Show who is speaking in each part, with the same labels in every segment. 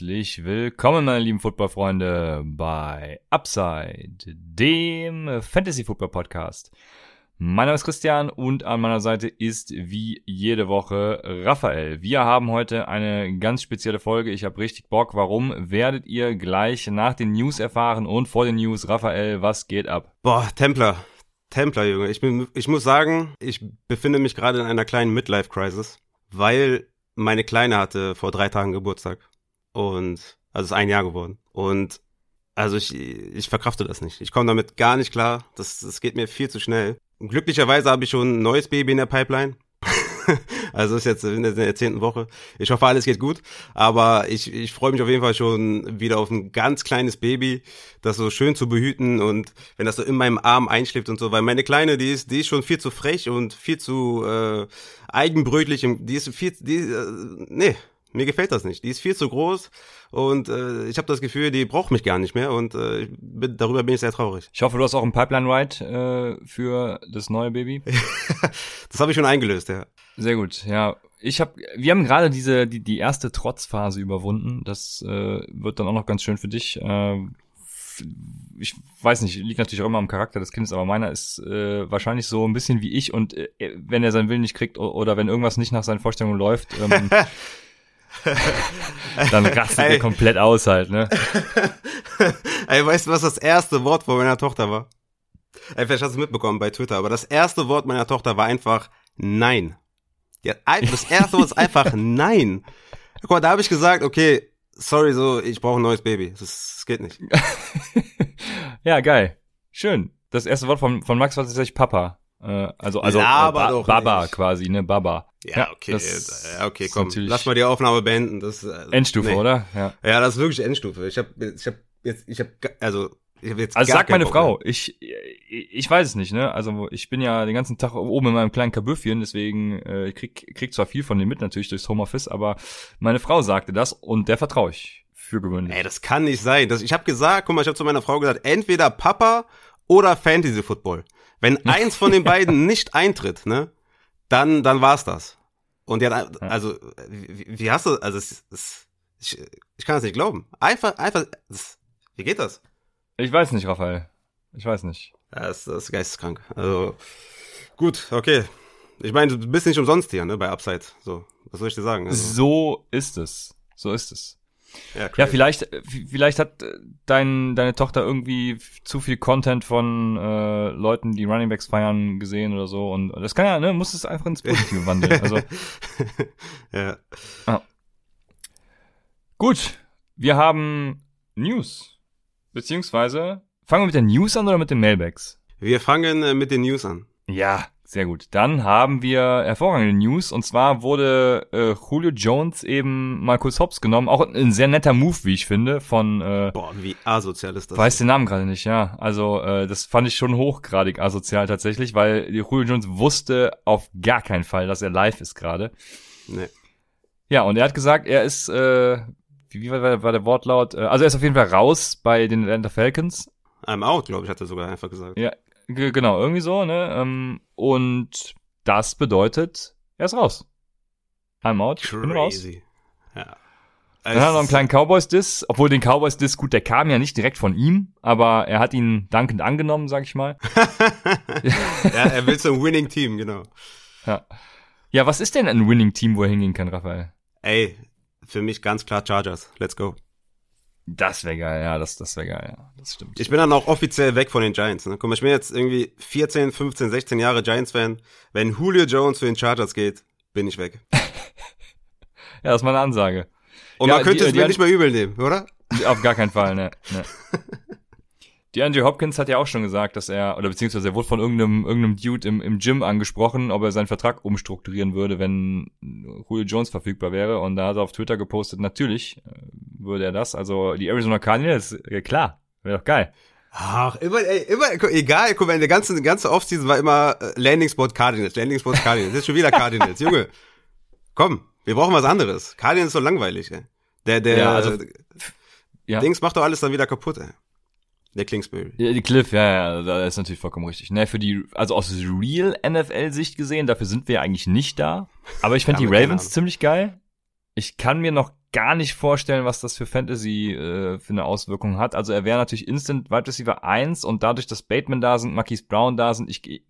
Speaker 1: Herzlich willkommen, meine lieben Footballfreunde, bei Upside, dem Fantasy Football Podcast. Mein Name ist Christian und an meiner Seite ist wie jede Woche Raphael. Wir haben heute eine ganz spezielle Folge. Ich habe richtig Bock. Warum werdet ihr gleich nach den News erfahren und vor den News, Raphael, was geht ab?
Speaker 2: Boah, Templer. Templer, Junge. Ich, bin, ich muss sagen, ich befinde mich gerade in einer kleinen Midlife-Crisis, weil meine Kleine hatte vor drei Tagen Geburtstag. Und also ist ein Jahr geworden. Und also ich, ich verkrafte das nicht. Ich komme damit gar nicht klar. Das, das geht mir viel zu schnell. Glücklicherweise habe ich schon ein neues Baby in der Pipeline. also ist jetzt in der zehnten Woche. Ich hoffe, alles geht gut. Aber ich, ich freue mich auf jeden Fall schon wieder auf ein ganz kleines Baby, das so schön zu behüten und wenn das so in meinem Arm einschläft und so. Weil meine Kleine, die ist, die ist schon viel zu frech und viel zu äh, eigenbrötlich. Die ist viel, die, äh, nee, mir gefällt das nicht. Die ist viel zu groß und äh, ich habe das Gefühl, die braucht mich gar nicht mehr und äh, bin, darüber bin ich sehr traurig.
Speaker 1: Ich hoffe, du hast auch einen Pipeline-Ride äh, für das neue Baby.
Speaker 2: das habe ich schon eingelöst, ja.
Speaker 1: Sehr gut, ja. Ich habe, wir haben gerade diese die, die erste Trotzphase überwunden. Das äh, wird dann auch noch ganz schön für dich. Äh, ich weiß nicht, liegt natürlich auch immer am Charakter des Kindes, aber meiner ist äh, wahrscheinlich so ein bisschen wie ich und äh, wenn er seinen Willen nicht kriegt oder wenn irgendwas nicht nach seinen Vorstellungen läuft, ähm, Dann rastet er komplett aus halt, ne?
Speaker 2: Ey, weißt du, was das erste Wort von meiner Tochter war? Ey, vielleicht hast du es mitbekommen bei Twitter, aber das erste Wort meiner Tochter war einfach Nein. Ja, das erste Wort ist einfach Nein. Guck mal, da habe ich gesagt, okay, sorry, so, ich brauche ein neues Baby. Das, das geht nicht.
Speaker 1: ja, geil. Schön. Das erste Wort von, von Max war tatsächlich Papa. Äh, also also äh, ba Baba nicht. quasi, ne? Baba.
Speaker 2: Ja, okay, ja, okay, komm, lass mal die Aufnahme beenden. Das,
Speaker 1: äh, Endstufe, nee. oder?
Speaker 2: Ja. ja, das ist wirklich Endstufe. Ich habe ich hab jetzt, ich habe also ich hab jetzt
Speaker 1: also sag meine Bock Frau, mehr. ich, ich weiß es nicht, ne? Also ich bin ja den ganzen Tag oben in meinem kleinen Kabüffchen, deswegen äh, ich krieg, krieg zwar viel von dem mit natürlich durchs Homeoffice, aber meine Frau sagte das und der vertraue ich für gewöhnlich.
Speaker 2: Ey, das kann nicht sein. Das, ich habe gesagt, guck mal, ich habe zu meiner Frau gesagt, entweder Papa oder Fantasy Football. Wenn eins von den beiden nicht eintritt, ne, dann, dann war's das. Und ja, also, wie, wie hast du, also, es, es, ich, ich kann das nicht glauben. Einfach, einfach, das, wie geht das?
Speaker 1: Ich weiß nicht, Raphael. Ich weiß nicht.
Speaker 2: Ja, das, das ist geisteskrank. Also, gut, okay. Ich meine, du bist nicht umsonst hier, ne, bei Upside. So, was soll ich dir sagen?
Speaker 1: Also. So ist es. So ist es. Ja, ja, vielleicht, vielleicht hat äh, dein, deine Tochter irgendwie zu viel Content von äh, Leuten, die Runningbacks feiern, gesehen oder so. Und das kann ja, ne, muss es einfach ins Positive wandeln. Also, ja. Ah. Gut, wir haben News. Beziehungsweise, fangen wir mit den News an oder mit den Mailbags?
Speaker 2: Wir fangen äh, mit den News an.
Speaker 1: Ja, sehr gut. Dann haben wir hervorragende News. Und zwar wurde äh, Julio Jones eben mal kurz hops genommen. Auch ein sehr netter Move, wie ich finde, von äh,
Speaker 2: Boah, wie asozial ist das?
Speaker 1: Weiß den Namen gerade nicht, ja. Also äh, das fand ich schon hochgradig asozial tatsächlich, weil Julio Jones wusste auf gar keinen Fall, dass er live ist gerade. Nee. Ja, und er hat gesagt, er ist, äh, wie, wie war, war der Wortlaut? Äh, also er ist auf jeden Fall raus bei den Atlanta Falcons.
Speaker 2: I'm out, glaube ich, hat er sogar einfach gesagt.
Speaker 1: Ja, Genau, irgendwie so, ne? Ähm, und das bedeutet, er ist raus. I'm out, Crazy. bin raus. Ja. Dann hat er noch einen kleinen Cowboys-Diss, obwohl den Cowboys-Diss, gut, der kam ja nicht direkt von ihm, aber er hat ihn dankend angenommen, sag ich mal.
Speaker 2: ja, er will zum Winning-Team, genau.
Speaker 1: Ja. Ja, was ist denn ein Winning-Team, wo er hingehen kann, Raphael?
Speaker 2: Ey, für mich ganz klar Chargers. Let's go.
Speaker 1: Das wäre geil, ja, das, das wäre geil, ja, das stimmt.
Speaker 2: Ich bin dann auch offiziell weg von den Giants. Ne? Guck mal, ich bin jetzt irgendwie 14, 15, 16 Jahre Giants-Fan. Wenn Julio Jones für den Chargers geht, bin ich weg.
Speaker 1: ja, das ist meine Ansage.
Speaker 2: Und ja, man könnte die, es mir nicht mehr übel nehmen, oder?
Speaker 1: Auf gar keinen Fall, ne. ne. Die Andrew Hopkins hat ja auch schon gesagt, dass er, oder beziehungsweise er wurde von irgendeinem, irgendeinem Dude im, im Gym angesprochen, ob er seinen Vertrag umstrukturieren würde, wenn Julio Jones verfügbar wäre. Und da hat er auf Twitter gepostet, natürlich, äh, würde er das. Also die Arizona Cardinals, ja klar, wäre doch geil.
Speaker 2: Ach, immer, ey, immer, egal, guck mal, der ganze, die ganze Offseason war immer äh, Landing Spot Cardinals, Landing Spot Cardinals. Jetzt schon wieder Cardinals, Junge. Komm, wir brauchen was anderes. Cardinals ist so langweilig, ey. Der, der,
Speaker 1: Ja, also- Ja.
Speaker 2: Dings macht doch alles dann wieder kaputt, ey. Der Kingsbury.
Speaker 1: Ja, die Cliff, ja, ja, da ist natürlich vollkommen richtig. Ne, für die, also aus Real NFL-Sicht gesehen, dafür sind wir ja eigentlich nicht da. Aber ich finde
Speaker 2: Ja,
Speaker 1: die Ravens ziemlich geil. Ich kann mir noch gar nicht vorstellen, was das für Fantasy äh, für eine Auswirkung hat. Also er wäre natürlich Instant Wide Receiver 1 und dadurch, dass Bateman da sind, Marquise Brown da sind, ich,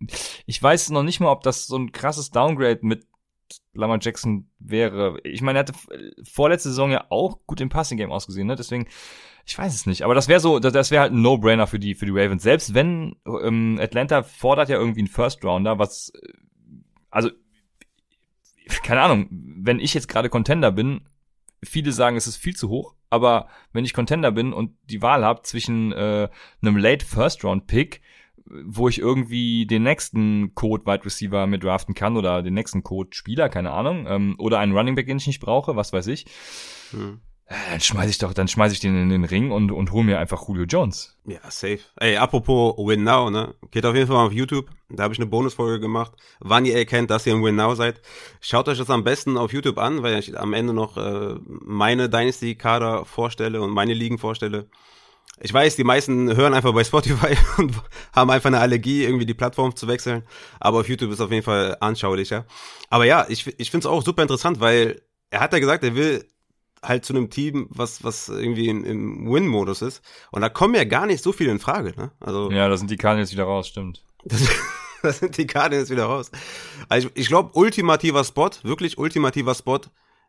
Speaker 1: ich weiß noch nicht mal, ob das so ein krasses Downgrade mit Lamar Jackson wäre. Ich meine, er hatte vorletzte Saison ja auch gut im Passing Game ausgesehen, ne? Deswegen, ich weiß es nicht. Aber das wäre so, das, wäre halt ein No-Brainer für die für die Ravens. Selbst wenn ähm, Atlanta fordert ja irgendwie einen First Rounder, was äh, also keine Ahnung, wenn ich jetzt gerade Contender bin, viele sagen, es ist viel zu hoch, aber wenn ich Contender bin und die Wahl habe zwischen äh, einem Late First Round Pick, wo ich irgendwie den nächsten Code Wide Receiver mit draften kann oder den nächsten Code Spieler, keine Ahnung, ähm, oder einen Running Back, den ich nicht brauche, was weiß ich,
Speaker 2: Hm.
Speaker 1: äh, dann schmeiß ich doch, dann schmeiß ich den in den Ring und und hol mir einfach Julio Jones.
Speaker 2: Ja, safe. Ey, apropos Win Now, ne? Geht auf jeden Fall mal auf YouTube. Da habe ich eine Bonusfolge gemacht. Wann ihr erkennt, dass ihr im Win Now seid. Schaut euch das am besten auf YouTube an, weil ich am Ende noch äh, meine Dynasty-Kader vorstelle und meine Ligen vorstelle. Ich weiß, die meisten hören einfach bei Spotify und haben einfach eine Allergie, irgendwie die Plattform zu wechseln. Aber auf YouTube ist auf jeden Fall anschaulicher. Aber ja, ich, ich finde es auch super interessant, weil er hat ja gesagt, er will halt zu einem Team, was, was irgendwie in, im Win-Modus ist. Und da kommen ja gar nicht so viele in Frage, ne? Also,
Speaker 1: Ja, da sind die Cardinals wieder raus, stimmt.
Speaker 2: das, da sind die Cardinals wieder raus. Also ich, ich glaube, ultimativer Spot, wirklich ultimativer Spot,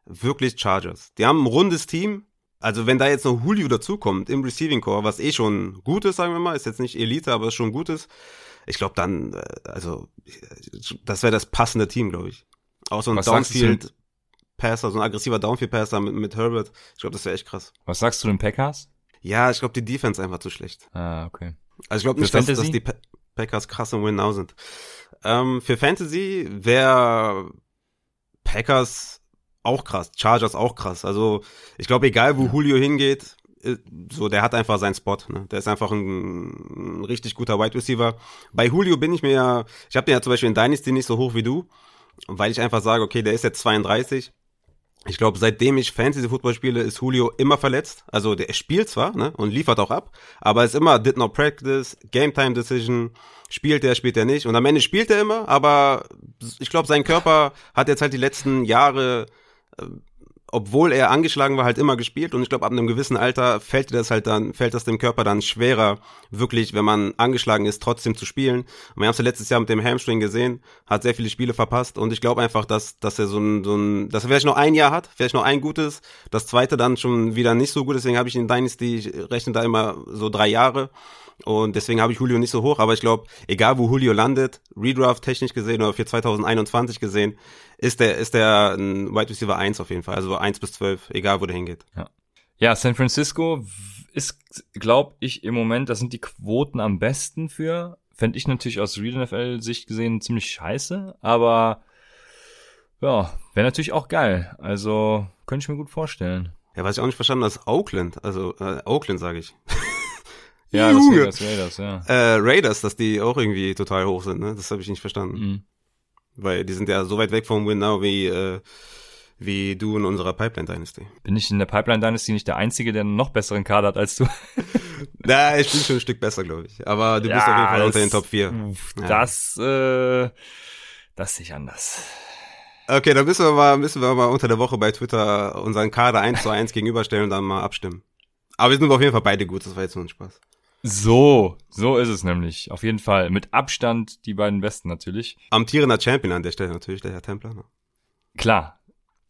Speaker 2: wirklich Chargers. Die haben ein rundes Team. Also wenn da jetzt noch Julio dazukommt im Receiving Core, was eh schon gut ist, sagen wir mal, ist jetzt nicht Elite, aber ist schon gut ist. Ich glaube dann, äh, also das wäre das passende Team, glaube ich. Auch so ein
Speaker 1: Was
Speaker 2: Downfield Passer, so ein aggressiver Downfield Passer mit, mit Herbert. Ich glaube, das wäre echt krass.
Speaker 1: Was sagst du den Packers?
Speaker 2: Ja, ich glaube, die Defense einfach zu schlecht.
Speaker 1: Ah, okay.
Speaker 2: Also ich glaube nicht, dass, dass die Pa- Packers krass im Win-Now sind. Ähm, für Fantasy wäre Packers auch krass, Chargers auch krass. Also ich glaube, egal wo Julio hingeht, äh, so der hat einfach seinen Spot. Ne? Der ist einfach ein, ein richtig guter Wide Receiver. Bei Julio bin ich mir ja, ich habe den ja zum Beispiel in Dynasty nicht so hoch wie du, weil ich einfach sage, okay, der ist jetzt 32. Ich glaube, seitdem ich Fantasy Football spiele, ist Julio immer verletzt. Also der spielt zwar ne, und liefert auch ab, aber ist immer did not practice, Game Time Decision, spielt er, spielt er nicht. Und am Ende spielt er immer, aber ich glaube, sein Körper hat jetzt halt die letzten Jahre, obwohl er angeschlagen war, halt immer gespielt. Und ich glaube, ab einem gewissen Alter fällt das halt dann, fällt das dem Körper dann schwerer, wirklich, wenn man angeschlagen ist, trotzdem zu spielen. Und wir haben es ja letztes Jahr mit dem Hamstring gesehen, hat sehr viele Spiele verpasst. Und ich glaube einfach, dass, dass er so ein, so ein, dass er vielleicht noch ein Jahr hat, vielleicht noch ein gutes, das zweite dann schon wieder nicht so gut. Deswegen habe ich in Dynasty, ich rechne da immer so drei Jahre. Und deswegen habe ich Julio nicht so hoch, aber ich glaube, egal wo Julio landet, Redraft technisch gesehen oder für 2021 gesehen, ist der, ist der ein Wide Receiver 1 auf jeden Fall. Also 1 bis 12, egal wo der hingeht.
Speaker 1: Ja, San Francisco ist, glaube ich, im Moment, da sind die Quoten am besten für. Fände ich natürlich aus Real NFL-Sicht gesehen ziemlich scheiße, aber ja, wäre natürlich auch geil. Also könnte ich mir gut vorstellen.
Speaker 2: Ja, was ich auch nicht verstanden habe, ist Oakland. Also äh, Oakland sage ich.
Speaker 1: Ja, das
Speaker 2: Junge.
Speaker 1: Vegas Raiders, ja.
Speaker 2: Äh, Raiders, dass die auch irgendwie total hoch sind, ne? Das habe ich nicht verstanden.
Speaker 1: Mhm.
Speaker 2: Weil die sind ja so weit weg vom Win Now wie, äh, wie du in unserer Pipeline Dynasty.
Speaker 1: Bin ich in der Pipeline Dynasty nicht der Einzige, der einen noch besseren Kader hat als du?
Speaker 2: Na, ich bin schon ein Stück besser, glaube ich. Aber du bist auf jeden Fall unter den Top 4.
Speaker 1: Uff,
Speaker 2: Ja.
Speaker 1: Das, äh, das sehe ich anders.
Speaker 2: Okay, dann müssen wir mal, müssen wir mal unter der Woche bei Twitter unseren Kader 1 zu 1 gegenüberstellen und dann mal abstimmen. Aber wir sind auf jeden Fall beide gut, das war jetzt nur ein Spaß.
Speaker 1: So, so ist es nämlich. Auf jeden Fall. Mit Abstand die beiden besten natürlich.
Speaker 2: Amtierender Champion an der Stelle natürlich, der Herr Templer. Ne?
Speaker 1: Klar,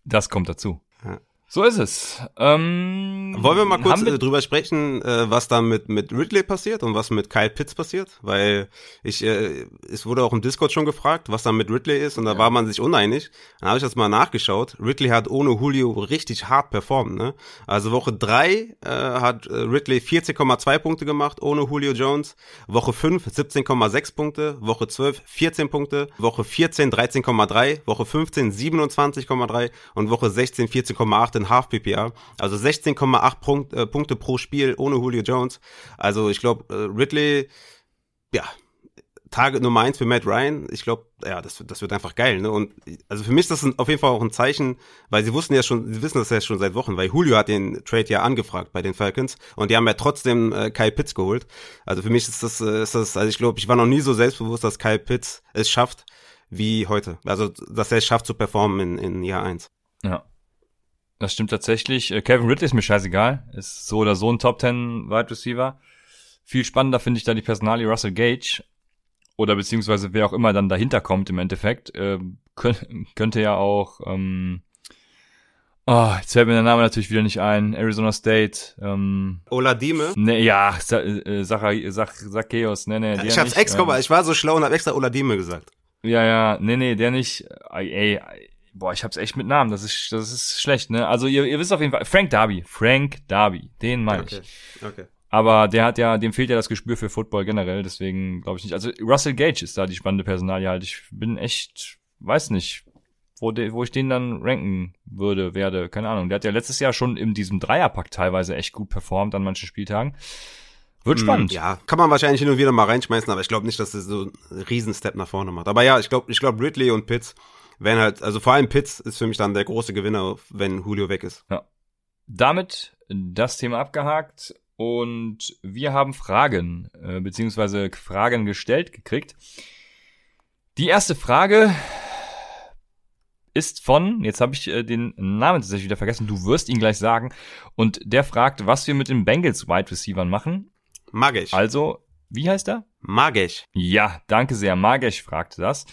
Speaker 1: das kommt dazu.
Speaker 2: Ja.
Speaker 1: So ist es. Ähm,
Speaker 2: Wollen wir mal kurz
Speaker 1: wir-
Speaker 2: äh, drüber sprechen, äh, was da mit, mit Ridley passiert und was mit Kyle Pitts passiert? Weil ich, äh, es wurde auch im Discord schon gefragt, was da mit Ridley ist und da war man sich uneinig. Dann habe ich das mal nachgeschaut. Ridley hat ohne Julio richtig hart performt. Ne? Also Woche drei äh, hat äh, Ridley 14,2 Punkte gemacht ohne Julio Jones. Woche 5 17,6 Punkte. Woche 12 14 Punkte. Woche 14 13,3. Woche 15 27,3 und Woche 16 14,8 in Half PPR. Also 16,8 Punkt, äh, Punkte pro Spiel ohne Julio Jones. Also ich glaube, äh, Ridley, ja, Target Nummer eins für Matt Ryan. Ich glaube, ja, das, das wird einfach geil. Ne? Und also für mich ist das auf jeden Fall auch ein Zeichen, weil sie wussten ja schon, sie wissen das ja schon seit Wochen, weil Julio hat den Trade ja angefragt bei den Falcons und die haben ja trotzdem äh, Kyle Pitts geholt. Also für mich ist das, äh, ist das, also ich glaube, ich war noch nie so selbstbewusst, dass Kyle Pitts es schafft wie heute. Also dass er es schafft zu performen in, in Jahr eins.
Speaker 1: Ja. Das stimmt tatsächlich. Äh, Kevin Ridley ist mir scheißegal. Ist so oder so ein Top 10 Wide Receiver. Viel spannender finde ich da die Personalie Russell Gage oder beziehungsweise wer auch immer dann dahinter kommt im Endeffekt, äh, könnte ja auch, ähm, oh, jetzt fällt mir der Name natürlich wieder nicht ein, Arizona State, ähm,
Speaker 2: Oladime?
Speaker 1: Ne, ja, Sa äh, Sach Zacchaeus, ne, ne,
Speaker 2: Ich hab's extra, ähm, ich war so schlau und hab extra Oladime gesagt.
Speaker 1: Ja, ja, nee, nee, der nicht, ey, ey boah, ich hab's echt mit Namen, das ist, das ist schlecht, ne, also ihr, ihr wisst auf jeden Fall, Frank Darby, Frank Darby, den meine okay. ich. Okay. Aber der hat ja, dem fehlt ja das Gespür für Football generell, deswegen glaube ich nicht. Also Russell Gage ist da die spannende Personalie halt. Ich bin echt, weiß nicht, wo, de, wo ich den dann ranken würde, werde. Keine Ahnung. Der hat ja letztes Jahr schon in diesem Dreierpack teilweise echt gut performt an manchen Spieltagen. Wird hm, spannend.
Speaker 2: Ja, kann man wahrscheinlich hin und wieder mal reinschmeißen, aber ich glaube nicht, dass das so einen Riesenstep nach vorne macht. Aber ja, ich glaube, ich glaube Ridley und Pitts werden halt, also vor allem Pitts ist für mich dann der große Gewinner, wenn Julio weg ist.
Speaker 1: Ja. Damit das Thema abgehakt. Und wir haben Fragen, äh, beziehungsweise Fragen gestellt gekriegt. Die erste Frage ist von, jetzt habe ich äh, den Namen tatsächlich wieder vergessen, du wirst ihn gleich sagen. Und der fragt, was wir mit den Bengals Wide Receivers machen.
Speaker 2: Magisch.
Speaker 1: Also, wie heißt er?
Speaker 2: Magisch.
Speaker 1: Ja, danke sehr. Magisch fragte das.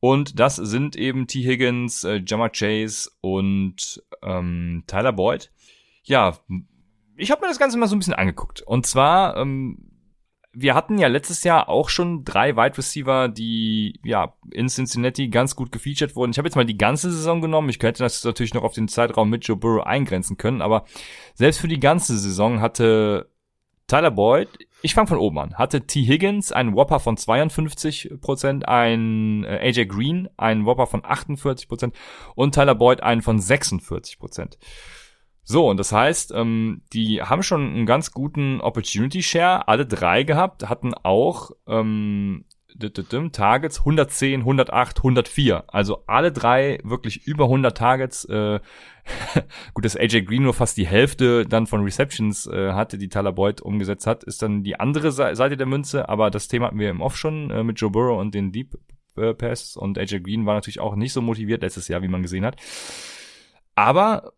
Speaker 1: Und das sind eben T. Higgins, äh, Jammer Chase und ähm, Tyler Boyd. Ja, ich habe mir das Ganze mal so ein bisschen angeguckt. Und zwar, ähm, wir hatten ja letztes Jahr auch schon drei Wide Receiver, die ja in Cincinnati ganz gut gefeatured wurden. Ich habe jetzt mal die ganze Saison genommen. Ich könnte das natürlich noch auf den Zeitraum mit Joe Burrow eingrenzen können, aber selbst für die ganze Saison hatte Tyler Boyd, ich fange von oben an, hatte T. Higgins einen Whopper von 52%, ein äh, AJ Green einen Whopper von 48% und Tyler Boyd einen von 46%. So, und das heißt, ähm, die haben schon einen ganz guten Opportunity Share, alle drei gehabt, hatten auch ähm, Targets 110, 108, 104. Also alle drei wirklich über 100 Targets. Äh, gut, dass AJ Green nur fast die Hälfte dann von Receptions äh, hatte, die Tyler Boyd umgesetzt hat, ist dann die andere Seite der Münze. Aber das Thema hatten wir im Off schon äh, mit Joe Burrow und den Deep Pass. Und AJ Green war natürlich auch nicht so motiviert letztes Jahr, wie man gesehen hat. Aber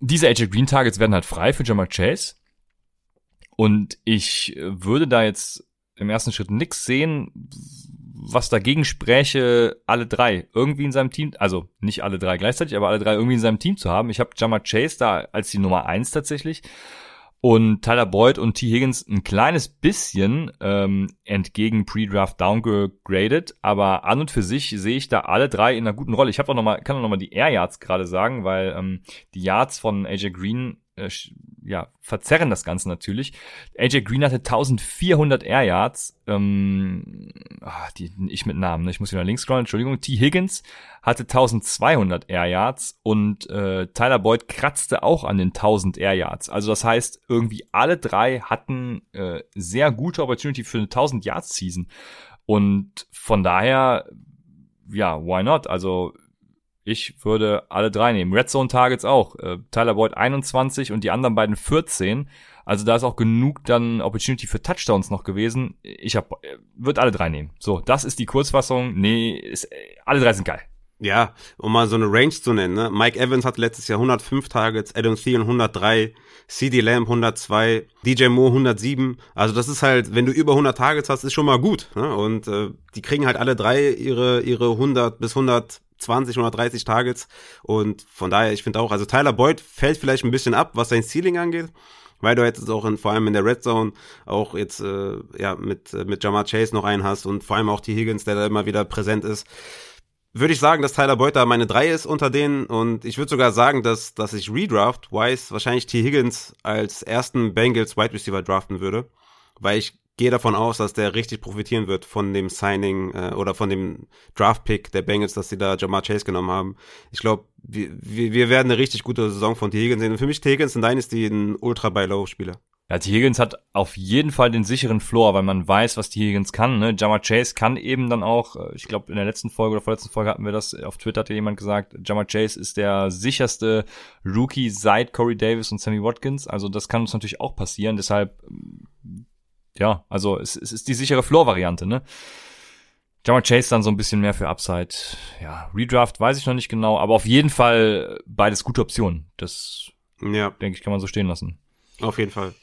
Speaker 1: diese AJ Green Targets werden halt frei für Jamal Chase. Und ich würde da jetzt im ersten Schritt nix sehen, was dagegen spräche, alle drei irgendwie in seinem Team, also nicht alle drei gleichzeitig, aber alle drei irgendwie in seinem Team zu haben. Ich habe Jamal Chase da als die Nummer eins tatsächlich und Tyler Boyd und T. Higgins ein kleines bisschen ähm, entgegen Pre-Draft downgegradet, aber an und für sich sehe ich da alle drei in einer guten Rolle. Ich habe auch noch mal, kann auch noch mal die Air Yards gerade sagen, weil ähm, die Yards von AJ Green äh, ja, verzerren das Ganze natürlich. AJ Green hatte 1400 Air Yards, ähm, ah, die, ich mit Namen, ne? ich muss wieder links scrollen, Entschuldigung. T. Higgins hatte 1200 Air Yards und äh, Tyler Boyd kratzte auch an den 1000 Air Yards. Also das heißt, irgendwie alle drei hatten äh, sehr gute Opportunity für eine 1000 Yards Season. Und von daher, ja, why not? Also ich würde alle drei nehmen. Red Zone Targets auch. Äh, Tyler Boyd 21 und die anderen beiden 14. Also da ist auch genug dann Opportunity für Touchdowns noch gewesen. Ich hab, äh, würde alle drei nehmen. So, das ist die Kurzfassung. Nee, ist, äh, alle drei sind geil.
Speaker 2: Ja, um mal so eine Range zu nennen. Ne? Mike Evans hat letztes Jahr 105 Targets, Adam Thielen 103, CD Lamb 102, DJ Moore 107. Also das ist halt, wenn du über 100 Targets hast, ist schon mal gut. Ne? Und äh, die kriegen halt alle drei ihre ihre 100 bis 100 20, 130 Targets. Und von daher, ich finde auch, also Tyler Boyd fällt vielleicht ein bisschen ab, was sein Ceiling angeht. Weil du jetzt auch in, vor allem in der Red Zone auch jetzt äh, ja mit äh, mit Jamar Chase noch einen hast und vor allem auch T. Higgins, der da immer wieder präsent ist würde ich sagen, dass Tyler Boyd da meine drei ist unter denen und ich würde sogar sagen, dass, dass ich Redraft Wise wahrscheinlich T. Higgins als ersten Bengals Wide Receiver draften würde, weil ich gehe davon aus, dass der richtig profitieren wird von dem Signing äh, oder von dem Draft-Pick der Bengals, dass sie da Jamar Chase genommen haben. Ich glaube, wir, wir, werden eine richtig gute Saison von T. Higgins sehen. Und für mich T. Higgins in Dynasty ein Ultra-Buy-Low-Spieler.
Speaker 1: Ja, T. Higgins hat auf jeden Fall den sicheren Floor, weil man weiß, was T. Higgins kann. Ne? Jamar Chase kann eben dann auch, äh, ich glaube in der letzten Folge oder vorletzten Folge hatten wir das, auf Twitter hatte jemand gesagt, Jamar Chase ist der sicherste Rookie seit Corey Davis und Sammy Watkins. Also das kann uns natürlich auch passieren. Deshalb ja, also es, es ist die sichere Floor-Variante, ne? Jamar Chase dann so ein bisschen mehr für Upside. Ja, Redraft weiß ich noch nicht genau, aber auf jeden Fall beides gute Optionen. Das, ja. denke ich, kann man so stehen lassen.
Speaker 2: Auf jeden Fall.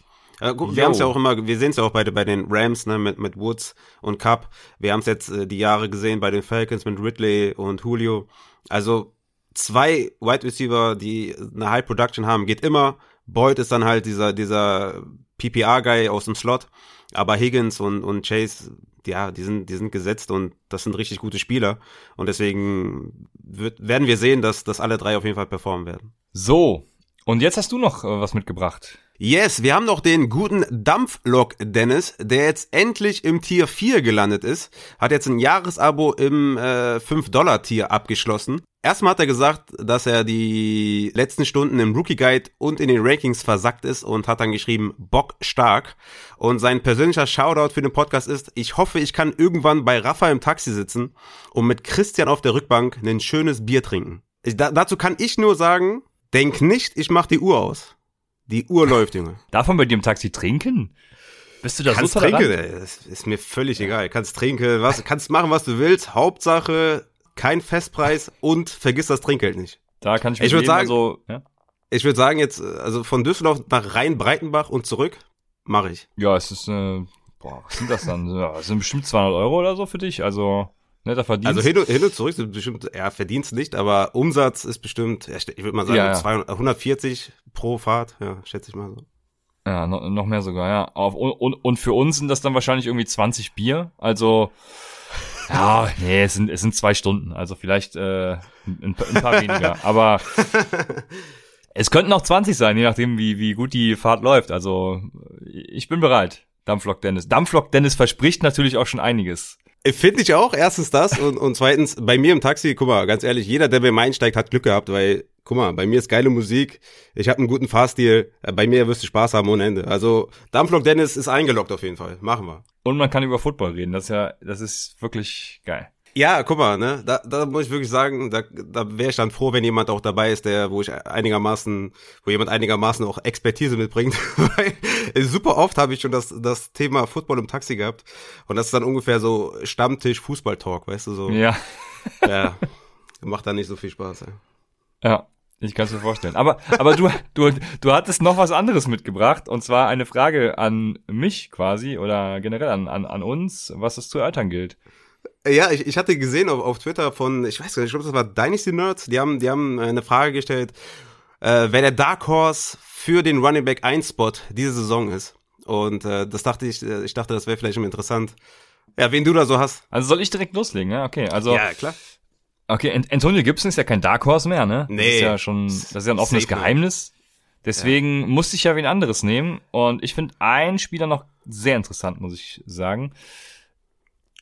Speaker 2: Äh, gut, wir haben es ja auch immer, wir sehen es ja auch bei, bei den Rams, ne, mit, mit Woods und Cup. Wir haben es jetzt äh, die Jahre gesehen bei den Falcons mit Ridley und Julio. Also zwei Wide Receiver, die eine High Production haben, geht immer. Boyd ist dann halt dieser, dieser PPR-Guy aus dem Slot. Aber Higgins und, und Chase, ja, die sind, die sind gesetzt und das sind richtig gute Spieler. Und deswegen wird, werden wir sehen, dass, dass alle drei auf jeden Fall performen werden.
Speaker 1: So. Und jetzt hast du noch äh, was mitgebracht.
Speaker 2: Yes, wir haben noch den guten Dampflok Dennis, der jetzt endlich im Tier 4 gelandet ist. Hat jetzt ein Jahresabo im äh, 5-Dollar-Tier abgeschlossen. Erstmal hat er gesagt, dass er die letzten Stunden im Rookie Guide und in den Rankings versackt ist und hat dann geschrieben, Bock stark. Und sein persönlicher Shoutout für den Podcast ist, ich hoffe, ich kann irgendwann bei Rafa im Taxi sitzen und mit Christian auf der Rückbank ein schönes Bier trinken. Ich, da, dazu kann ich nur sagen, denk nicht, ich mach die Uhr aus. Die Uhr läuft, Junge.
Speaker 1: Darf man bei dir im Taxi trinken?
Speaker 2: Bist du da kannst so trinken, ey. Das ist mir völlig egal. Kannst trinken, was, kannst machen, was du willst. Hauptsache, kein Festpreis und vergiss das Trinkgeld nicht.
Speaker 1: Da kann ich mir
Speaker 2: ich würde sagen, so, ja? ich würde sagen jetzt, also von Düsseldorf nach Rhein-Breitenbach und zurück, mache ich.
Speaker 1: Ja, es ist, äh, boah, was sind das dann? Ja, das sind bestimmt 200 Euro oder so für dich, also, Netter Verdienst.
Speaker 2: Also hin und, hin und zurück sind bestimmt, ja, Verdienst nicht, aber Umsatz ist bestimmt, ich würde mal sagen, ja, ja. 200, 140 pro Fahrt, ja, schätze ich mal so.
Speaker 1: Ja, noch, noch mehr sogar, ja. Auf, und, und für uns sind das dann wahrscheinlich irgendwie 20 Bier, also, ja, nee, es sind, es sind zwei Stunden, also vielleicht äh, ein, ein paar weniger, aber es könnten auch 20 sein, je nachdem, wie, wie gut die Fahrt läuft, also ich bin bereit. Dampflok Dennis. Dampflok Dennis verspricht natürlich auch schon einiges.
Speaker 2: Finde ich auch, erstens das und, und zweitens, bei mir im Taxi, guck mal, ganz ehrlich, jeder, der bei mir einsteigt, hat Glück gehabt, weil, guck mal, bei mir ist geile Musik, ich habe einen guten Fahrstil, äh, bei mir wirst du Spaß haben ohne Ende. Also Dampflok Dennis ist eingeloggt auf jeden Fall, machen wir.
Speaker 1: Und man kann über Football reden, das ist ja, das ist wirklich geil.
Speaker 2: Ja, guck mal, ne, da, da muss ich wirklich sagen, da, da wäre ich dann froh, wenn jemand auch dabei ist, der, wo ich einigermaßen, wo jemand einigermaßen auch Expertise mitbringt, weil super oft habe ich schon das, das Thema Football im Taxi gehabt und das ist dann ungefähr so Stammtisch Fußball-Talk, weißt du, so.
Speaker 1: Ja.
Speaker 2: Ja, macht dann nicht so viel Spaß,
Speaker 1: ja. Ja, ich kann es mir vorstellen. Aber, aber du, du, du hattest noch was anderes mitgebracht und zwar eine Frage an mich quasi oder generell an, an, an uns, was es zu erörtern gilt.
Speaker 2: Ja, ich, ich hatte gesehen auf, auf Twitter von, ich weiß gar nicht, ich glaube, das war Dynasty Nerds, die haben, die haben eine Frage gestellt, äh, wer der Dark Horse für den Running Back 1 Spot diese Saison ist. Und äh, das dachte ich, äh, ich dachte, das wäre vielleicht immer interessant. Ja, wen du da so hast.
Speaker 1: Also soll ich direkt loslegen, ja? Okay, also.
Speaker 2: Ja, klar.
Speaker 1: Okay, Antonio Gibson ist ja kein Dark Horse mehr, ne?
Speaker 2: Nee.
Speaker 1: Das ist ja schon, das ist ja ein offenes Geheimnis. Deswegen ja. musste ich ja wen anderes nehmen. Und ich finde einen Spieler noch sehr interessant, muss ich sagen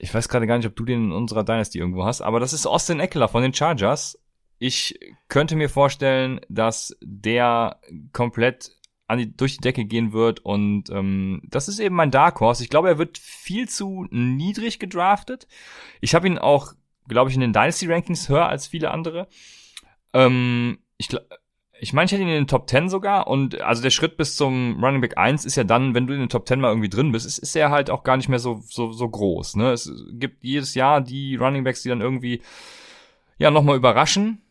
Speaker 1: ich weiß gerade gar nicht, ob du den in unserer Dynasty irgendwo hast, aber das ist Austin Eckler von den Chargers. Ich könnte mir vorstellen, dass der komplett an die, durch die Decke gehen wird und ähm, das ist eben mein Dark Horse. Ich glaube, er wird viel zu niedrig gedraftet. Ich habe ihn auch, glaube ich, in den Dynasty Rankings höher als viele andere. Ähm, ich glaube ich meine, ich hätte ihn in den Top 10 sogar und also der Schritt bis zum Running Back 1 ist ja dann, wenn du in den Top 10 mal irgendwie drin bist, ist, ist er halt auch gar nicht mehr so, so, so groß. Ne? Es gibt jedes Jahr die Running Backs, die dann irgendwie ja nochmal überraschen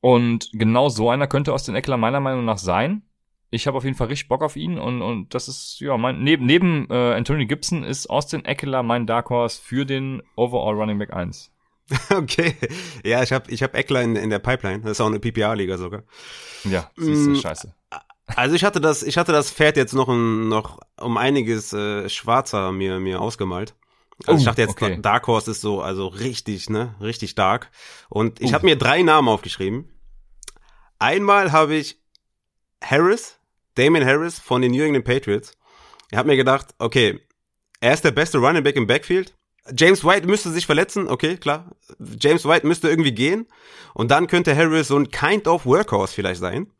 Speaker 1: und genau so einer könnte aus den Eckler meiner Meinung nach sein. Ich habe auf jeden Fall richtig Bock auf ihn und, und das ist, ja, mein, neben, neben äh, Anthony Gibson ist Austin Eckler mein Dark Horse für den Overall Running Back 1.
Speaker 2: Okay. Ja, ich habe ich hab Eckler in, in der Pipeline. Das ist auch eine PPA-Liga sogar.
Speaker 1: Ja, siehst du, mm, scheiße.
Speaker 2: Also ich hatte das, ich hatte das Pferd jetzt noch, ein, noch um einiges äh, schwarzer mir, mir ausgemalt. Also oh, ich dachte jetzt, okay. Dark Horse ist so, also richtig, ne, richtig dark. Und ich uh. habe mir drei Namen aufgeschrieben. Einmal habe ich Harris, Damon Harris von den New England Patriots. Ich habe mir gedacht, okay, Er ist der beste Running Back im Backfield. James White müsste sich verletzen, okay, klar. James White müsste irgendwie gehen. Und dann könnte Harris so ein kind of Workhorse vielleicht sein.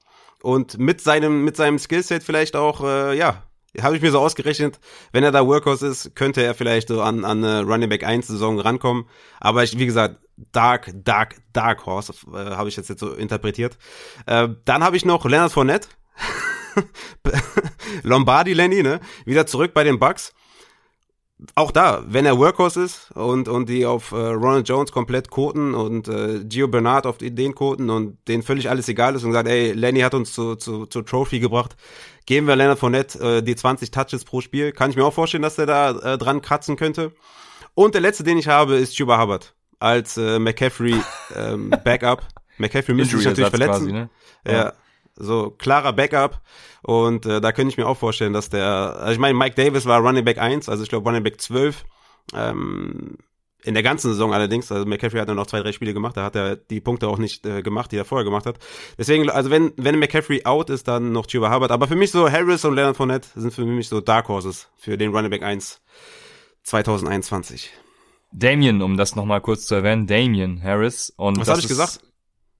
Speaker 2: Und mit seinem, mit seinem Skillset vielleicht auch, äh, ja, habe ich mir so ausgerechnet, wenn er da Workhorse ist, könnte er vielleicht so an, an eine Running Back 1 Saison rankommen. Aber ich, wie gesagt, Dark, Dark, Dark Horse, äh, habe ich jetzt, jetzt so interpretiert. Äh, dann habe ich noch Leonard Fournette. Lombardi Lenny, ne? Wieder zurück bei den Bucks auch da, wenn er Workhorse ist und, und die auf äh, Ronald Jones komplett koten und äh, Gio Bernard auf den koten und denen völlig alles egal ist und sagt, ey, Lenny hat uns zu, zu, zu Trophy gebracht, geben wir Leonard Fournette äh, die 20 Touches pro Spiel. Kann ich mir auch vorstellen, dass der da äh, dran kratzen könnte. Und der letzte, den ich habe, ist Chuba Hubbard als äh, McCaffrey ähm, Backup. McCaffrey müsste sich natürlich verletzen. Quasi, ne? ja. ja so klarer Backup. Und äh, da könnte ich mir auch vorstellen, dass der, also ich meine, Mike Davis war Running Back 1, also ich glaube Running Back 12. Ähm, in der ganzen Saison allerdings, also McCaffrey hat dann noch zwei, drei Spiele gemacht, da hat er die Punkte auch nicht äh, gemacht, die er vorher gemacht hat. Deswegen, also wenn, wenn McCaffrey out ist, dann noch Chuba Hubbard. Aber für mich so Harris und Leonard Fournette sind für mich so Dark Horses für den Running Back 1 2021.
Speaker 1: Damien, um das nochmal kurz zu erwähnen, Damien Harris. Und
Speaker 2: Was habe ich gesagt?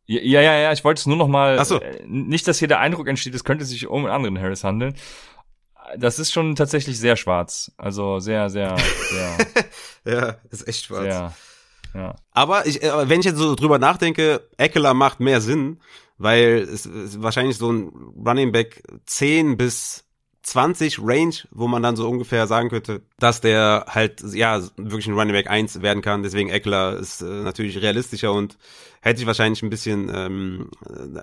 Speaker 1: Ja, ja, ja, ich wollte es nur noch mal,
Speaker 2: Ach so.
Speaker 1: Äh, nicht, dass hier der Eindruck entsteht, es könnte sich um einen anderen Harris handeln. Das ist schon tatsächlich sehr schwarz. Also sehr, sehr, sehr.
Speaker 2: ja, ist echt schwarz.
Speaker 1: Sehr, ja.
Speaker 2: Aber ich, äh, wenn ich jetzt so drüber nachdenke, Eckler macht mehr Sinn, weil es ist wahrscheinlich so ein Running Back 10 bis 20 Range, wo man dann so ungefähr sagen könnte, dass der halt, ja, wirklich ein Running Back 1 werden kann. Deswegen Eckler ist äh, natürlich realistischer und hätte ich wahrscheinlich ein bisschen ähm,